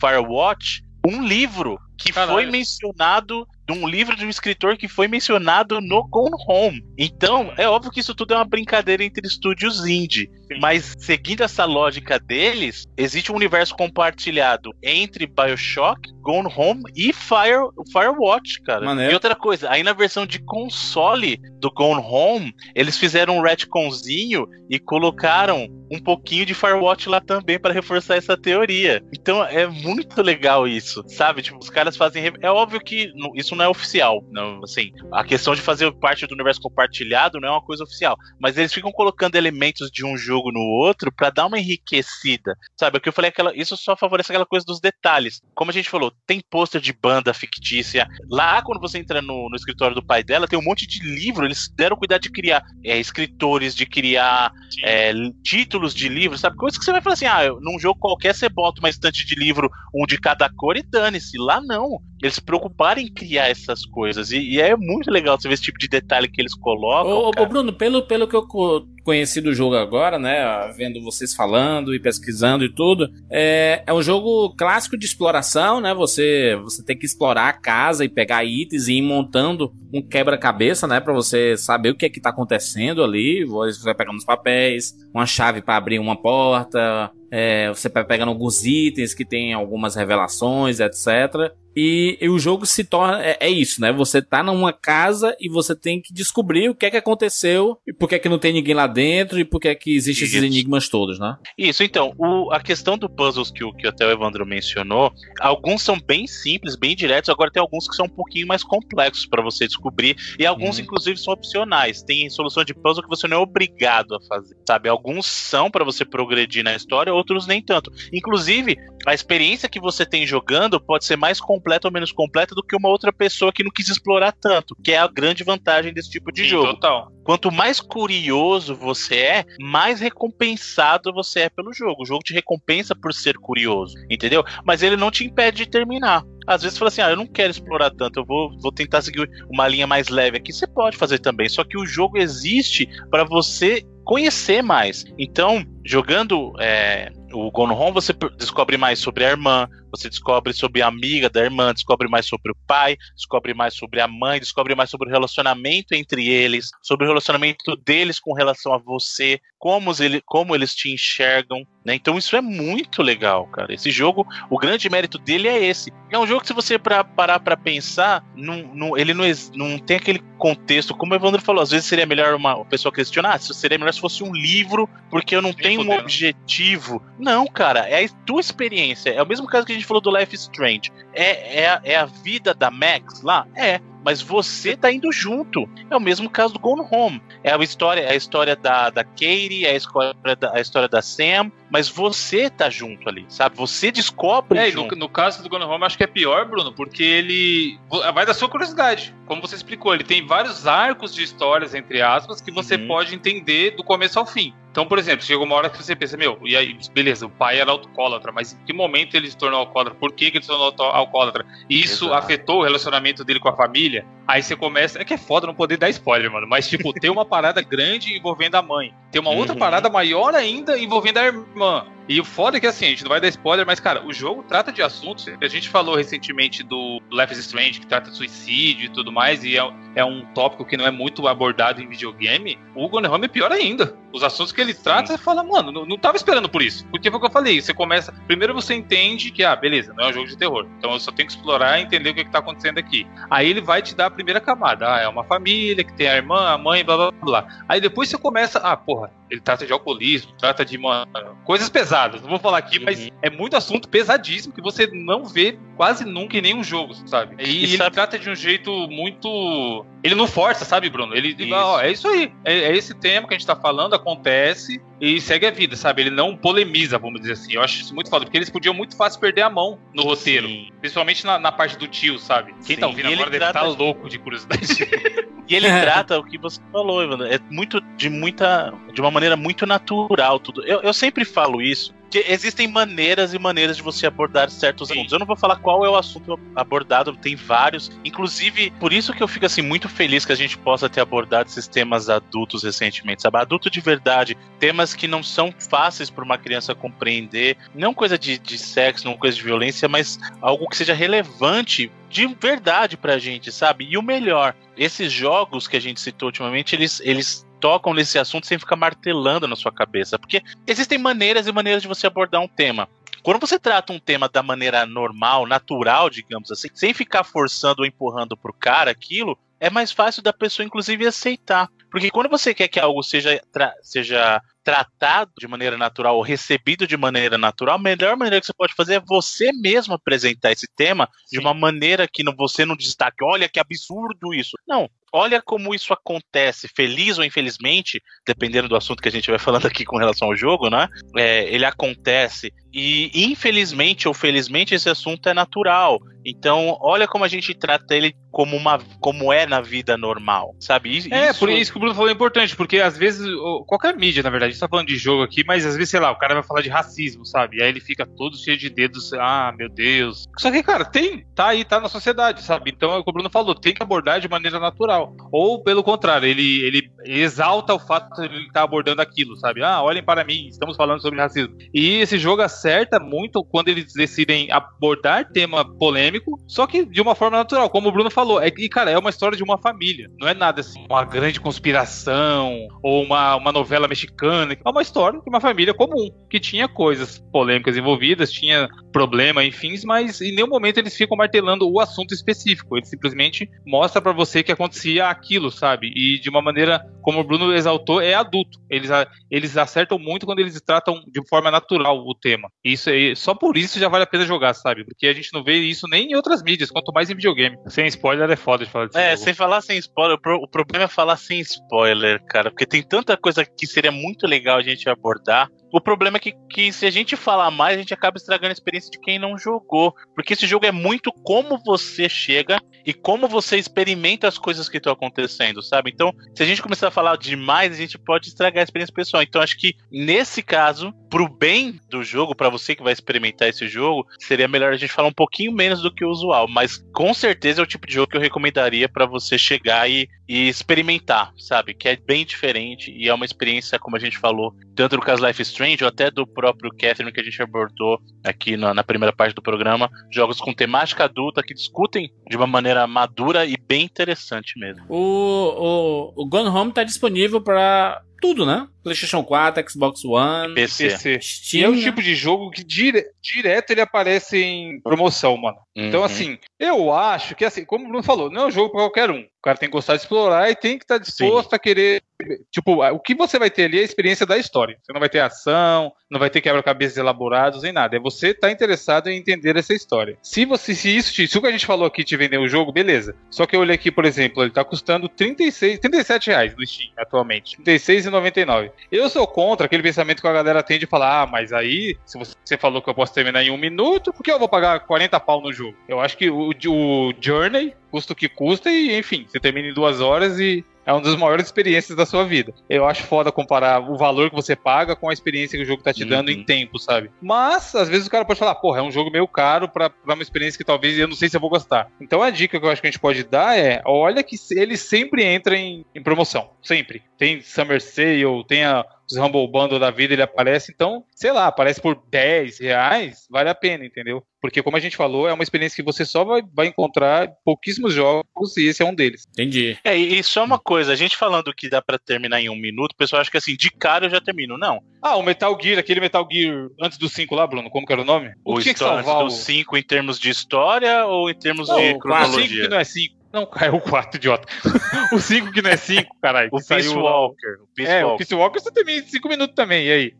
Firewatch um livro que Caralho. foi mencionado de um livro de um escritor que foi mencionado no Gone Home. Então, é óbvio que isso tudo é uma brincadeira entre estúdios indie. Mas, seguindo essa lógica deles, existe um universo compartilhado entre Bioshock, Gone Home e Fire, Firewatch, cara. Maneiro. E outra coisa, aí na versão de console do Gone Home, eles fizeram um retconzinho e colocaram um pouquinho de Firewatch lá também para reforçar essa teoria. Então é muito legal isso, sabe? Tipo, os caras fazem. É óbvio que não- isso não é oficial. Não, assim, a questão de fazer parte do universo compartilhado não é uma coisa oficial. Mas eles ficam colocando elementos de um jogo no outro para dar uma enriquecida. Sabe? O que eu falei, aquela, isso só favorece aquela coisa dos detalhes. Como a gente falou, tem pôster de banda fictícia. Lá, quando você entra no, no escritório do pai dela, tem um monte de livro. Eles deram cuidado de criar é, escritores, de criar é, títulos de livros, sabe? Coisas que você vai falar assim: ah, num jogo qualquer você bota uma estante de livro, um de cada cor e dane-se. Lá não. Eles se preocuparam em criar essas coisas. E, e é muito legal você ver esse tipo de detalhe que eles colocam. Ô, ô. Bruno, pelo, pelo que eu co- conheci do jogo agora, né? Vendo vocês falando e pesquisando e tudo, é, é um jogo clássico de exploração, né? Você, você tem que explorar a casa e pegar itens e ir montando um quebra-cabeça, né? Pra você saber o que é que tá acontecendo ali. Você vai pegando os papéis, uma chave pra abrir uma porta. É, você vai pegando alguns itens que tem algumas revelações, etc. E, e o jogo se torna. É, é isso, né? Você tá numa casa e você tem que descobrir o que é que aconteceu e por que é que não tem ninguém lá dentro e por que é que existem esses enigmas todos, né? Isso, então, o- a questão do puzzles que, o- que até o Evandro mencionou, alguns são bem simples, bem diretos, agora tem alguns que são um pouquinho mais complexos pra você descobrir, e alguns, Uhum. inclusive, são opcionais. Tem solução de puzzle que você não é obrigado a fazer, sabe? Alguns são pra você progredir na história, outros nem tanto. Inclusive, a experiência que você tem jogando pode ser mais completa ou menos completa do que uma outra pessoa que não quis explorar tanto, que é a grande vantagem desse tipo de Sim, jogo. Total. Quanto mais curioso você é, mais recompensado você é pelo jogo. O jogo te recompensa por ser curioso, entendeu? Mas ele não te impede de terminar. Às vezes você fala assim: ah, eu não quero explorar tanto, eu vou, vou tentar seguir uma linha mais leve aqui. Você pode fazer também, só que o jogo existe para você conhecer mais. Então, jogando é, o Gone Home, você descobre mais sobre a irmã, você descobre sobre a amiga da irmã, descobre mais sobre o pai, descobre mais sobre a mãe, descobre mais sobre o relacionamento entre eles, sobre o relacionamento deles com relação a você, como, ele, como eles te enxergam, né? Então isso é muito legal, cara. Esse jogo, o grande mérito dele é esse. É um jogo que se você pra, parar pra pensar, não, não- ele não, não tem aquele contexto, como o Evandro falou, às vezes seria melhor uma pessoa questionar, ah, seria melhor se fosse um livro, porque eu não tenho um objetivo. Não, cara, é a tua experiência. É o mesmo caso que a gente falou do Life Strange. É, é, a- é a vida da Max lá? É. Mas você tá indo junto. É o mesmo caso do Gone Home. É a história, é a história da, da Katie, é a história da, a história da Sam, mas você tá junto ali, sabe? Você descobre É, e no, no caso do Gone Home, acho que é pior, Bruno, porque ele vai da sua curiosidade. Como você explicou, ele tem vários arcos de histórias, entre aspas, que você Uhum. pode entender do começo ao fim. Então, por exemplo, chega uma hora que você pensa, meu, e aí, beleza, o pai era alcoólatra, mas em que momento ele se tornou alcoólatra? Por que, que ele se tornou alcoólatra? E isso Exato. afetou o relacionamento dele com a família? Aí você começa. É que é foda não poder dar spoiler, mano. Mas, tipo, tem uma parada grande envolvendo a mãe. Tem uma outra Uhum. parada maior ainda envolvendo a irmã. E o foda é que assim, a gente não vai dar spoiler, mas, cara, o jogo trata de assuntos. A gente falou recentemente do Life is Strange, que trata de suicídio e tudo mais, e é, é um tópico que não é muito abordado em videogame. O Gone Home é pior ainda. Os assuntos que ele trata, você fala, mano, não, não tava esperando por isso. Porque foi o que eu falei. Você começa. Primeiro você entende que, ah, beleza, não é um jogo de terror. Então eu só tenho que explorar e entender o que, que tá acontecendo aqui. Aí ele vai te dar primeira camada. Ah, é uma família que tem a irmã, a mãe, blá blá blá. Aí depois você começa, ah, porra, ele trata de alcoolismo, trata de mano, coisas pesadas. Não vou falar aqui, mas é muito assunto pesadíssimo que você não vê quase nunca em nenhum jogo, sabe? E, E ele sabe- trata de um jeito muito. Ele não força, sabe, Bruno? Ele diz, ó, é isso aí. É, é esse tema que a gente tá falando, acontece e segue a vida, sabe? Ele não polemiza, vamos dizer assim. Eu acho isso muito foda, porque eles podiam muito fácil perder a mão no roteiro. Sim. Principalmente na, na parte do tio, sabe? Quem Sim, tá ouvindo ele agora deve estar trata- louco de curiosidade. E ele trata o que você falou, Evandro. É muito de muita. de uma maneira muito natural tudo. Eu, eu sempre falo isso. Que existem maneiras e maneiras de você abordar certos Sim. assuntos. Eu não vou falar qual é o assunto abordado, tem vários. Inclusive, por isso que eu fico assim muito feliz que a gente possa ter abordado esses temas adultos recentemente, sabe? Adulto de verdade, temas que não são fáceis para uma criança compreender, não coisa de, de sexo, não coisa de violência, mas algo que seja relevante de verdade pra gente, sabe? E o melhor, esses jogos que a gente citou ultimamente, eles, eles tocam nesse assunto sem ficar martelando na sua cabeça. Porque existem maneiras e maneiras de você abordar um tema. Quando você trata um tema da maneira normal, natural, digamos assim, sem ficar forçando ou empurrando pro cara aquilo, é mais fácil da pessoa, inclusive, aceitar. Porque quando você quer que algo seja, tra- seja tratado de maneira natural ou recebido de maneira natural, a melhor maneira que você pode fazer é você mesmo apresentar esse tema de uma maneira que não, você não destaque, olha que absurdo isso. Não, olha como isso acontece, feliz ou infelizmente, dependendo do assunto que a gente vai falando aqui com relação ao jogo, né? É, ele acontece e infelizmente ou felizmente esse assunto é natural. Então, olha como a gente trata ele como uma como é na vida normal, sabe? Isso- É, por isso que o Bruno falou é importante, porque às vezes, qualquer mídia, na verdade, a gente tá falando de jogo aqui, mas às vezes, sei lá, o cara vai falar de racismo, sabe? E aí ele fica todo cheio de dedos, ah, meu Deus. Só que, cara, tem, tá aí, tá na sociedade, sabe? Então é o que o Bruno falou, tem que abordar de maneira natural. Ou, pelo contrário, ele, ele exalta o fato de ele estar abordando aquilo, sabe? Ah, olhem para mim, estamos falando sobre racismo. E esse jogo acerta muito quando eles decidem abordar tema polêmico, só que de uma forma natural, como o Bruno falou. É, e, cara, é uma história de uma família. Não é nada assim, uma grande conspiração ou uma, uma novela mexicana. É uma história de uma família comum, que tinha coisas polêmicas envolvidas, tinha problema, enfim, mas em nenhum momento eles ficam martelando o assunto específico. Ele simplesmente mostra pra você que acontecia aquilo, sabe? E de uma maneira, como o Bruno exaltou, é adulto. Eles, eles acertam muito quando eles tratam de forma natural o tema. Isso aí, só por isso já vale a pena jogar, sabe? Porque a gente não vê isso nem em outras mídias, quanto mais em videogame. Sem spoiler é foda de falar disso. É, sem falar sem spoiler, o problema é falar sem spoiler, cara, porque tem tanta coisa que seria muito legal a gente abordar. O problema é que, que se a gente falar mais, a gente acaba estragando a experiência de quem não jogou. Porque esse jogo é muito como você chega e como você experimenta as coisas que estão acontecendo, sabe? Então, se a gente começar a falar demais, a gente pode estragar a experiência pessoal. Então, acho que nesse caso, pro bem do jogo, pra você que vai experimentar esse jogo, seria melhor a gente falar um pouquinho menos do que o usual. Mas com certeza é o tipo de jogo que eu recomendaria pra você chegar e, e experimentar, sabe? Que é bem diferente e é uma experiência, como a gente falou, tanto no caso Life is Strange ou até do próprio Catherine que a gente abordou aqui na, na primeira parte do programa, jogos com temática adulta que discutem de uma maneira madura e bem interessante mesmo. O, o, o Gone Home tá disponível pra tudo, né? PlayStation 4, Xbox One, PC. PC. Steam. E é o né? tipo de jogo que dire- direto ele aparece em promoção, mano. Então, Uhum. assim, eu acho que, assim, como o Bruno falou, não é um jogo pra qualquer um. O cara tem que gostar de explorar e tem que estar disposto a querer. Tipo, o que você vai ter ali é a experiência da história. Você não vai ter ação, não vai ter quebra-cabeças elaborados nem nada. É você estar interessado em entender essa história. Se você, se isso, te- se o que a gente falou aqui te vender o jogo, beleza. Só que eu olhei aqui, por exemplo, ele tá custando 36, 37 reais no Steam atualmente. 36,99. Eu sou contra aquele pensamento que a galera tem de falar, ah, mas aí, se você falou que eu posso terminar em um minuto, por que eu vou pagar 40 pau no jogo? Eu acho que o, o Journey custa o que custa e, enfim, você termina em duas horas e é uma das maiores experiências da sua vida. Eu acho foda comparar o valor que você paga com a experiência que o jogo tá te dando Uhum. em tempo, sabe? Mas, às vezes o cara pode falar, porra, é um jogo meio caro pra, pra uma experiência que talvez eu não sei se eu vou gostar. Então a dica que eu acho que a gente pode dar é, olha que ele sempre entra em, em promoção. Sempre. Tem Summer Sale, tem a, os Humble Bundle da vida, ele aparece. Então, sei lá, aparece por 10 reais, vale a pena, entendeu? Porque, como a gente falou, é uma experiência que você só vai, vai encontrar pouquíssimos jogos e esse é um deles. Entendi. É, e só uma coisa, a gente falando que dá pra terminar em um minuto, o pessoal acha que assim, de cara eu já termino. Não. Ah, o Metal Gear, aquele Metal Gear antes do 5 lá, Bruno, como que era o nome? O tinha que história salvar dos o... cinco em termos de história ou em termos Não, de o 5 cronologia? que não é 5. Não, é o 4, idiota. o 5 que não é 5, caralho. O saiu Peace lá. Walker. O Peace É, o Walker. Peace Walker você termina em 5 minutos também, e aí?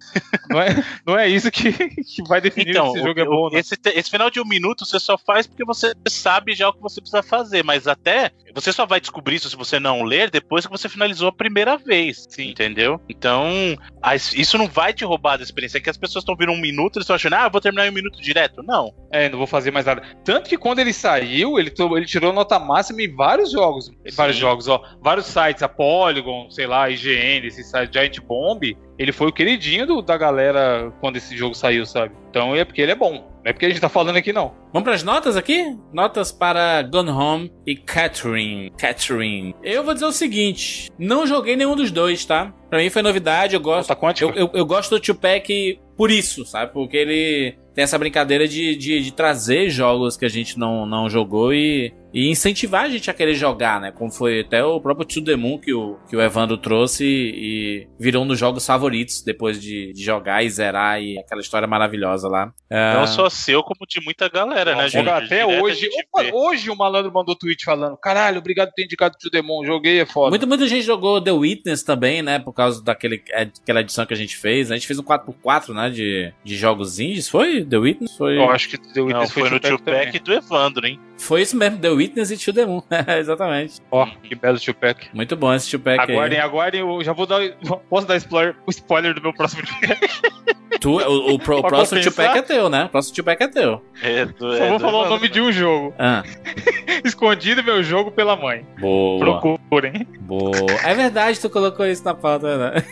Não é, não é isso que, que vai definir Então, se esse o- jogo é bom ou o- não. esse, esse final de um minuto você só faz porque você sabe já o que você precisa fazer, mas até você só vai descobrir isso se você não ler depois que você finalizou a primeira vez, entendeu? Então, isso não vai te roubar da experiência, é que as pessoas estão vindo um minuto e estão achando, ah, eu vou terminar em um minuto direto. Não. É, não vou fazer mais nada. Tanto que quando ele saiu, ele, ele tirou nota máxima vários jogos. Vários jogos, ó. Vários sites, a Polygon, sei lá, IGN, esse site Giant Bomb. Ele foi o queridinho do- da galera quando esse jogo saiu, sabe? Então é porque ele é bom. Não é porque a gente tá falando aqui, não. Vamos pras notas aqui? Notas para Gone Home e Catherine. Catherine. Eu vou dizer o seguinte: não joguei nenhum dos dois, tá? Pra mim foi novidade, eu gosto. Nota? Eu, eu, eu gosto do Tupac por isso, sabe? Porque ele tem essa brincadeira de, de, de trazer jogos que a gente não, não jogou e, e incentivar a gente a querer jogar, né? Como foi até o próprio To The Moon que o, que o Evandro trouxe e virou um dos jogos favoritos depois de, de jogar e zerar e aquela história maravilhosa lá. É, Não só seu, como de muita galera, né, gente? Jogar até Direto hoje. Opa, hoje o malandro mandou tweet falando: caralho, obrigado por ter indicado o Demon. Joguei, é foda. Muita, muita gente jogou The Witness também, né? Por causa daquele, é, aquela edição que a gente fez. A gente fez um 4x4, né? De, de jogos indies. Foi? The Witness? Foi, Eu acho que The Não, Witness foi no também. Tupac do Evandro, hein? foi isso mesmo. The Witness e To The Moon. Exatamente. Ó, que belo Tupac. Muito bom esse Tupac Aguardem, aí. aguardem, eu já vou dar. Posso dar spoiler, o spoiler do meu próximo? Tu, o, o, pro- o próximo compensar? Tupac é teu, né? O próximo Tupac é teu. É do, Só é vou falar o Evandro. nome de um jogo. Ah, Escondido meu jogo pela mãe. boa. Procurem. Boa. É verdade, tu colocou isso na pauta, né?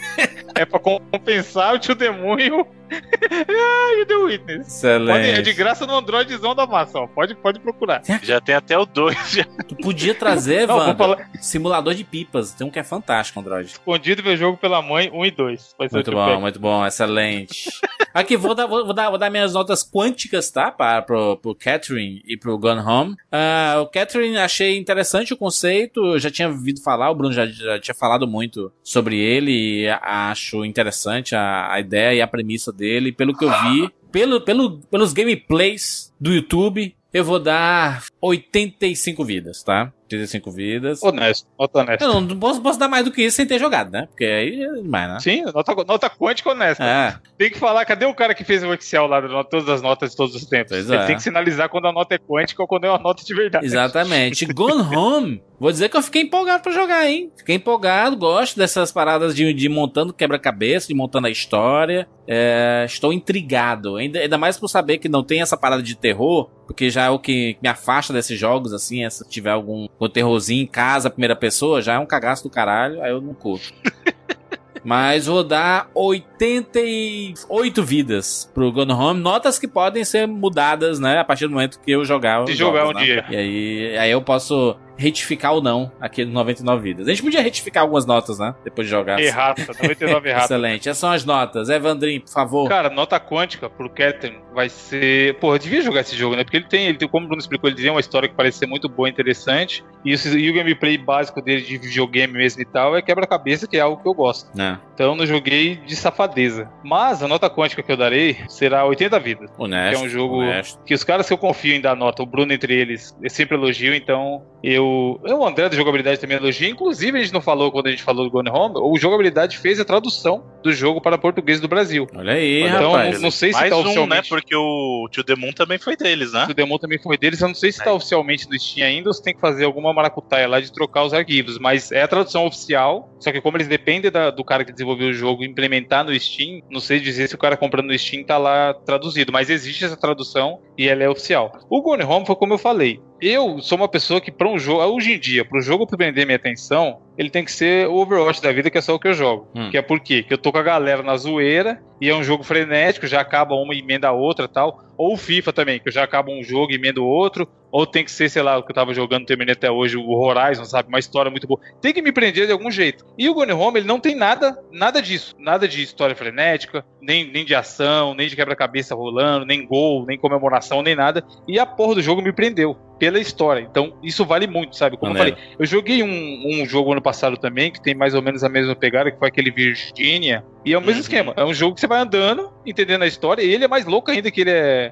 É pra compensar o Tio Demônio e o The Witness. Pode, Excelente. é de graça no Androidzão da massa, ó. Pode, pode procurar. Já tem até o 2. Já. Tu podia trazer, Não, falar simulador de pipas. Tem um que é fantástico, Android. escondido meu jogo pela mãe, 1 e 2. Vai ser Muito o bom, muito bom, excelente. Aqui, vou dar, vou, vou dar, vou dar minhas notas quânticas, tá? Para, pro, pro Catherine e pro Gone Home. Ah, o Catherine, achei interessante o conceito, eu já tinha ouvido falar, o Bruno já, já tinha falado muito sobre ele, e a- acho interessante a, a ideia e a premissa dele. Pelo que eu vi, pelo, pelo, pelos gameplays do YouTube, eu vou dar 85 vidas, tá? 85 vidas. Honesto, nota honesta. Eu não posso, posso dar mais do que isso sem ter jogado, né? Porque aí é demais, né? Sim, nota, nota quântica honesta. É. Tem que falar, cadê o cara que fez o Excel lá, de todas as notas de todos os tempos? Pois Ele é. tem que sinalizar quando a nota é quântica ou quando é uma nota de verdade. Exatamente. Gone Home, vou dizer que eu fiquei empolgado pra jogar, hein? Fiquei empolgado, gosto dessas paradas de, de montando quebra-cabeça, de montando a história. É, estou intrigado, ainda, ainda mais por saber que não tem essa parada de terror, porque já é o que me afasta desses jogos, assim, é se tiver algum, algum terrorzinho em casa, primeira pessoa, já é um cagaço do caralho, aí eu não curto. Mas vou dar 88 vidas pro Gone Home. Notas que podem ser mudadas, né? A partir do momento que eu jogar. Se jogar jogos, um né? dia. E aí, aí eu posso retificar ou não aquele 99 vidas. A gente podia retificar algumas notas, né? Depois de jogar. Errata, 99 errata. Excelente. Essas são as notas. Evandrinho, por favor. Cara, nota quântica pro Ketten vai ser. Porra, eu devia jogar esse jogo, né? Porque ele tem, ele tem, como o Bruno explicou, ele tem uma história que parece ser muito boa e interessante. E, esse- e o gameplay básico dele de videogame mesmo e tal é quebra-cabeça, que é algo que eu gosto. É, Então eu não joguei de safadeza. Mas a nota quântica que eu darei será 80 vidas. honesto. Que é um jogo- honesto. Que os caras que eu confio em dar nota, o Bruno entre eles, eu sempre elogio, então eu. Eu o André da jogabilidade também elogio. Inclusive, a gente não falou quando a gente falou do Gone Home, o jogabilidade fez a tradução do jogo para português do Brasil. Olha aí, Então, rapaz. não sei se Mais tá um, oficialmente. né? Porque o Tio The Moon também foi deles, né? O Demon também foi deles. Eu não sei se tá É. oficialmente no Steam ainda ou se tem que fazer alguma maracutaia lá de trocar os arquivos. Mas é a tradução oficial. Só que como eles dependem da- do cara que desenvolveu o jogo implementar no Steam, não sei dizer se o cara comprando no Steam tá lá traduzido. Mas existe essa tradução e ela é oficial. O Gone Home foi como eu falei. Eu sou uma pessoa que para um jogo, hoje em dia, para o jogo prender minha atenção, ele tem que ser o Overwatch da vida, que é só o que eu jogo. Hum. Que é por quê? Que eu tô com a galera na zoeira e é um jogo frenético, já acaba uma e emenda a outra tal. Ou o FIFA também, que eu já acabo um jogo e emenda o outro. Ou tem que ser, sei lá, o que eu tava jogando, terminei até hoje, o Horizon, sabe? Uma história muito boa. Tem que me prender de algum jeito. E o Gone Home, ele não tem nada, nada disso. Nada de história frenética, nem, nem de ação, nem de quebra-cabeça rolando, nem gol, nem comemoração, nem nada. E a porra do jogo me prendeu pela história. Então, isso vale muito, sabe? Como eu Maneiro. falei, eu joguei um, um jogo ano passado também, que tem mais ou menos a mesma pegada, que foi aquele Virginia. E é o mesmo Uhum. esquema. É um jogo que você vai andando, entendendo a história, e ele é mais louco ainda que ele é.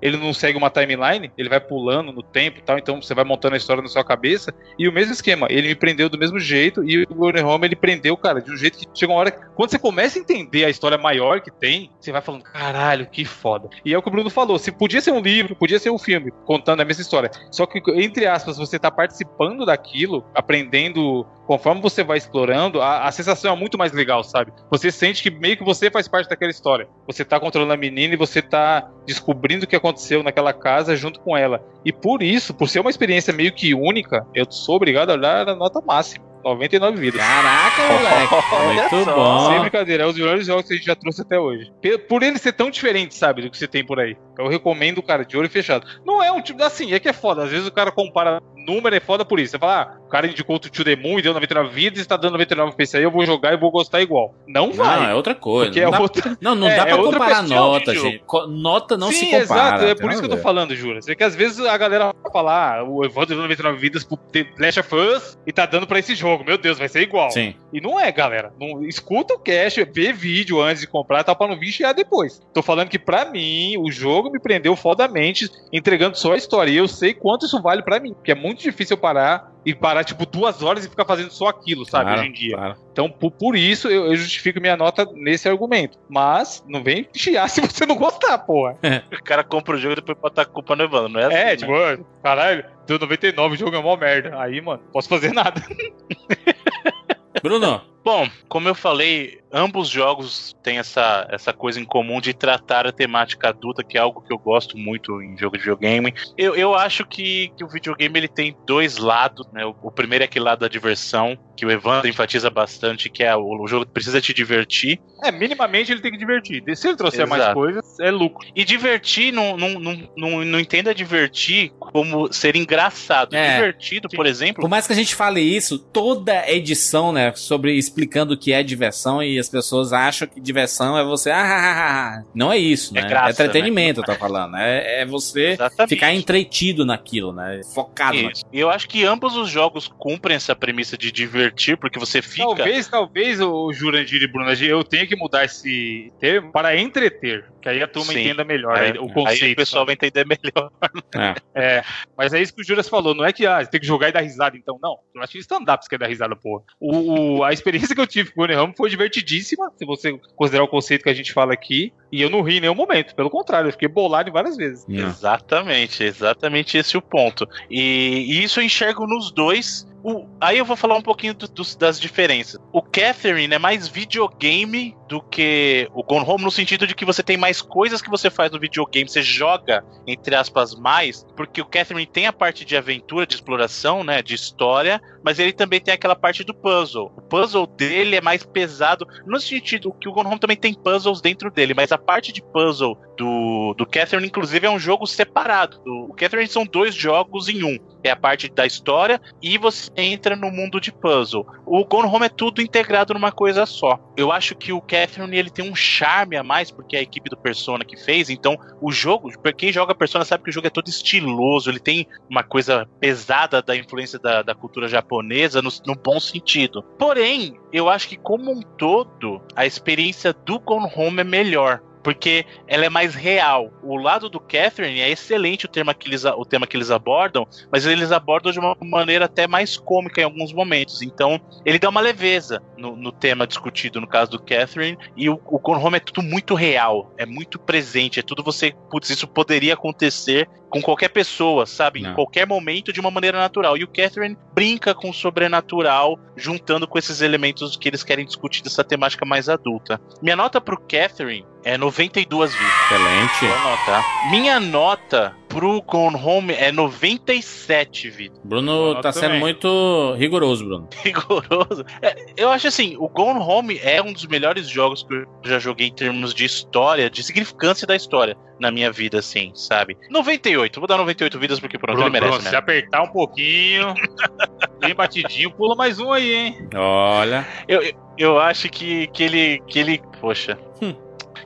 Ele não segue uma timeline, ele vai pulando no tempo e tal, então você vai montando a história na sua cabeça. E o mesmo esquema, ele me prendeu do mesmo jeito, e o Gone Home ele prendeu, cara, de um jeito que chega uma hora. que- Quando você começa a entender a história maior que tem, você vai falando, caralho, que foda. E é o que o Bruno falou: se podia ser um livro, podia ser um filme, contando a mesma história. Só que, entre aspas, você tá participando daquilo, aprendendo conforme você vai explorando, a, a sensação é muito mais legal, sabe? Você sente que meio que você faz parte daquela história. Você tá controlando a menina e você tá descobrindo o que aconteceu naquela casa junto com ela. E por isso, por ser uma experiência meio que única, eu sou obrigado a dar a nota máxima. 99 vidas. Caraca, moleque. Muito bom. Sem brincadeira, é um dos melhores jogos que a gente já trouxe até hoje. Por ele ser tão diferente, sabe, do que você tem por aí. Eu recomendo, cara, de olho fechado. Não é um tipo. Assim, é que é foda. Às vezes o cara compara número, é foda por isso. Você fala, ah, o cara indicou o To The Moon e deu 99 vidas e está dando 99 pra esse aí, eu vou jogar e vou gostar igual. Não vai. Não, é outra coisa. Porque não é dá, outra. não, não é, dá é pra outra comparar nota, gente. Nota não Sim, se compara. exato. É por isso que eu tô falando, Jura. É que às vezes a galera vai falar, ah, o Evandro deu 99 vidas pro Last of Us e tá dando pra esse jogo. Meu Deus, vai ser igual. Sim. E não é, galera. Não, escuta o cast, vê vídeo antes de comprar, tá pra não vir chiar depois. Tô falando que pra mim, o jogo me prendeu fodamente, entregando só a história. E eu sei quanto isso vale pra mim. Porque é muito difícil eu parar e parar, tipo, duas horas e ficar fazendo só aquilo, sabe? Claro, hoje em dia. claro. Então, por, por isso, eu, eu justifico minha nota nesse argumento. Mas, não vem chiar se você não gostar, porra. O cara compra o jogo e depois botar a culpa no Evandro, não é assim? É, né? tipo, "Ah, caralho, deu 99, o jogo é mó merda. Aí, mano, posso fazer nada. Bruno, Bom, como eu falei, ambos jogos têm essa, essa coisa em comum de tratar a temática adulta, que é algo que eu gosto muito em jogo de videogame. Eu, eu acho que, que o videogame ele tem dois lados, né? O, o primeiro é aquele lado da diversão, que o Evandro enfatiza bastante, que é o, o jogo precisa te divertir. É, minimamente ele tem que divertir. Se ele trouxer mais Exato. coisas, é lucro. E divertir, não, não, não, não, não entenda divertir como ser engraçado, É. divertido, por exemplo. Por mais que a gente fale isso, toda edição, né, sobre explicando o que é diversão e as pessoas acham que diversão é você, ah, ah, ah, ah. não é isso, É né? graça, é entretenimento, eu tô falando, é, é você Exatamente. ficar entretido naquilo, né? Focado naquilo. Isso. E eu acho que ambos os jogos cumprem essa premissa de divertir, porque você fica. Talvez, talvez, o Jurandir e Bruna, eu tenha que mudar esse termo para entreter, que aí a turma Sim. entenda melhor aí o conceito. aí o pessoal vai entender melhor. É, mas é isso que o Juras falou, não é que ah, você tem que jogar e dar risada, então, não. Eu acho que stand-up você quer dar risada, porra. O, o- a experiência que eu tive com o Home foi divertidíssima, se você considerar o conceito que a gente fala aqui, e eu não ri em nenhum momento, pelo contrário, eu fiquei bolado várias vezes. Exatamente, exatamente esse é o ponto. E, e isso eu enxergo nos dois. O- aí eu vou falar um pouquinho do- dos- das diferenças. O Catherine é mais videogame do que o Gone Home, no sentido de que você tem mais coisas que você faz no videogame, você joga, entre aspas, mais, porque o Catherine tem a parte de aventura, de exploração, né, de história, mas ele também tem aquela parte do puzzle. O puzzle dele é mais pesado, no sentido que o Gone Home também tem puzzles dentro dele, mas a parte de puzzle do, do Catherine, inclusive, é um jogo separado. O Catherine são dois jogos em um. É a parte da história e você entra no mundo de puzzle. O Gone Home é tudo integrado numa coisa só. Eu acho que o Catherine ele tem um charme a mais, porque é a equipe do Persona que fez. Então, o jogo, pra quem joga Persona sabe que o jogo é todo estiloso, ele tem uma coisa pesada da influência da, da cultura japonesa no, no bom sentido. Porém, eu acho que como um todo, a experiência do Gone Home é melhor. Porque ela é mais real. O lado do Catherine é excelente o tema, que eles, o tema que eles abordam, mas eles abordam de uma maneira até mais cômica em alguns momentos. Então, ele dá uma leveza no, no tema discutido, no caso do Catherine, e o, o Home é tudo muito real, é muito presente, é tudo você, putz, isso poderia acontecer com qualquer pessoa, sabe? Em Não. qualquer momento, de uma maneira natural. E o Catherine brinca com o sobrenatural, juntando com esses elementos que eles querem discutir dessa temática mais adulta. Minha nota pro Catherine é 92 vidas. Excelente. Boa nota. Minha nota pro Gone Home é 97 vidas. Bruno tá sendo também. muito rigoroso, Bruno. rigoroso. É, eu acho assim, o Gone Home é um dos melhores jogos que eu já joguei em termos de história, de significância da história na minha vida, assim, sabe? 98, vou dar 98 vidas porque pronto, Bruno, ele merece, Bruno, né? se apertar um pouquinho, bem batidinho, pula mais um aí, hein? Olha. Eu, eu, eu acho que, que ele. que ele. Poxa. Hum.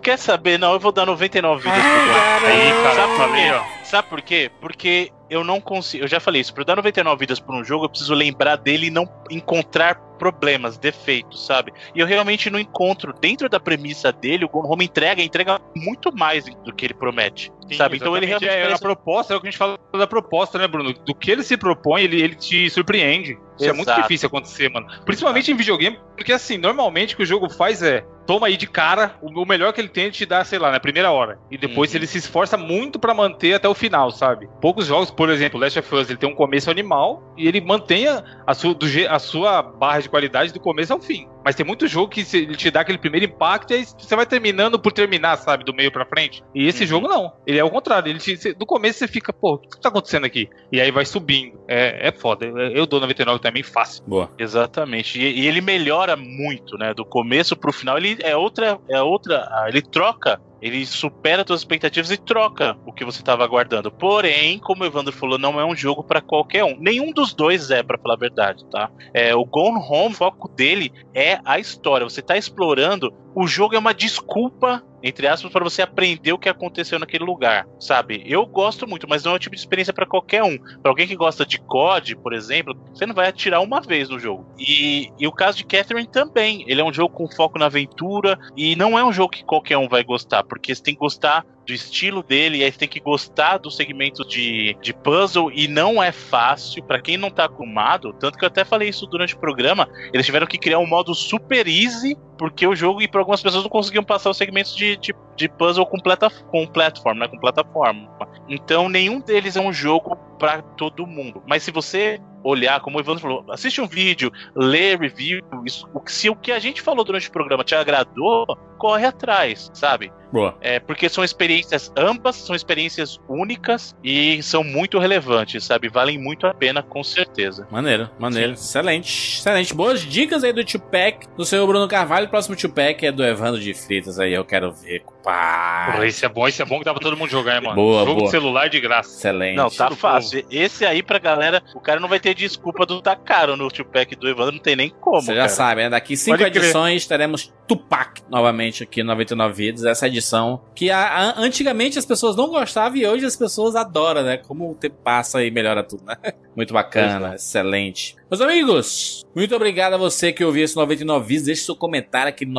Quer saber? Não, eu vou dar 99 vidas pro Ah, Gone. Aí, cara, Sabe por quê? Sabe por quê? Porque eu não consigo. Eu já falei isso. Eu dar 99 vidas por um jogo, eu preciso lembrar dele e não encontrar problemas, defeitos, sabe? E eu realmente não encontro. Dentro da premissa dele, o Home entrega, entrega muito mais do que ele promete. Sim, sabe? Então ele realmente. é, a parece- proposta, é o que a gente fala da proposta, né, Bruno? Do que ele se propõe, ele, ele te surpreende. Isso é muito Exato. difícil acontecer, mano. Principalmente em videogame, porque assim, normalmente o que o jogo faz é toma aí de cara, o, melhor que ele tem é te dar, sei lá, na primeira hora. E depois Uhum. ele se esforça muito pra manter até o final, sabe? Poucos jogos, por exemplo, Last of Us, ele tem um começo animal e ele mantenha a sua, do a sua barra de qualidade do começo ao fim. Mas tem muito jogo que se- ele te dá aquele primeiro impacto e aí você vai terminando por terminar, sabe? Do meio pra frente. E esse Uhum. jogo não. Ele é o contrário. Ele te- do começo você fica, pô, o que tá acontecendo aqui? E aí vai subindo. É, é foda. Eu, eu dou 99 também fácil. Boa. Exatamente. E, e ele melhora muito, né? Do começo pro final, ele é outra. É outra. ah, Ele troca. Ele supera suas expectativas e troca o que você estava aguardando. Porém, como o Evandro falou, não é um jogo para qualquer um. Nenhum dos dois é, para falar a verdade, tá? É, o Gone Home, o foco dele é a história. Você tá explorando. O jogo é uma desculpa, entre aspas, para você aprender o que aconteceu naquele lugar, sabe? Eu gosto muito, mas não é o tipo de experiência para qualquer um. Pra alguém que gosta de COD, por exemplo, você não vai atirar uma vez no jogo. E, e o caso de Catherine também. Ele é um jogo com foco na aventura e não é um jogo que qualquer um vai gostar, porque você tem que gostar do estilo dele, e aí você tem que gostar do segmento de, de puzzle, e não é fácil para quem não tá acostumado. Tanto que eu até falei isso durante o programa. Eles tiveram que criar um modo super easy, porque o jogo, e para algumas pessoas, não conseguiam passar os segmentos de, de, de puzzle completa, com platform, né? Com plataforma. Então, nenhum deles é um jogo para todo mundo. Mas se você olhar, como o Evandro falou, assiste um vídeo, lê review, isso, se o que a gente falou durante o programa te agradou, corre atrás, sabe? Boa. É, porque são experiências, ambas são experiências únicas e são muito relevantes, sabe? Valem muito a pena, com certeza. Maneiro, maneiro. Excelente, excelente. Boas dicas aí do Tupac, do senhor Bruno Carvalho. O próximo Tupac é do Evandro de Fritas aí, eu quero ver, compadre. Rapaz. Porra, esse é bom, esse é bom que dá pra todo mundo jogar, hein, mano. Boa, Jogo boa. de celular de graça. Excelente. Não, tá fácil. Esse aí pra galera, o cara não vai ter desculpa do tá caro no Tupac do Evandro, não tem nem como. Você já cara. sabe, né? Daqui cinco Pode crer. edições teremos Tupac novamente aqui no 99 Vidas. Essa edição que a- a- antigamente as pessoas não gostavam e hoje as pessoas adoram, né? Como o tempo passa e melhora tudo, né? Muito bacana, excelente. Meus amigos, muito obrigado a você que ouviu esse 99 Vidas. Deixe seu comentário aqui no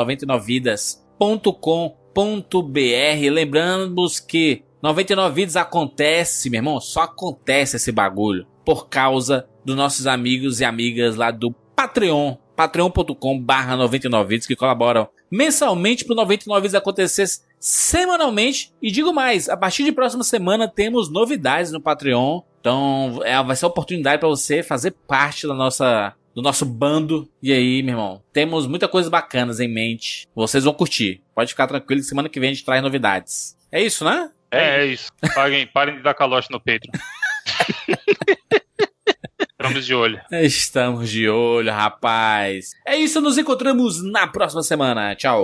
99vidas.com.br. Lembrando que 99 Vidas acontece, meu irmão, só acontece esse bagulho por causa dos nossos amigos e amigas lá do Patreon, patreon.com barra 99 vídeos que colaboram mensalmente pro 99 vídeos acontecer semanalmente. E digo mais, a partir de próxima semana temos novidades no Patreon. Então é, vai ser a oportunidade para você fazer parte da nossa, do nosso bando. E aí, meu irmão, temos muita coisa bacanas em mente. Vocês vão curtir. Pode ficar tranquilo semana que vem a gente traz novidades. É isso, né? É, é isso. Paguem, parem de dar calote no Patreon. Estamos de olho. Estamos de olho, rapaz. É isso, nos encontramos na próxima semana. Tchau.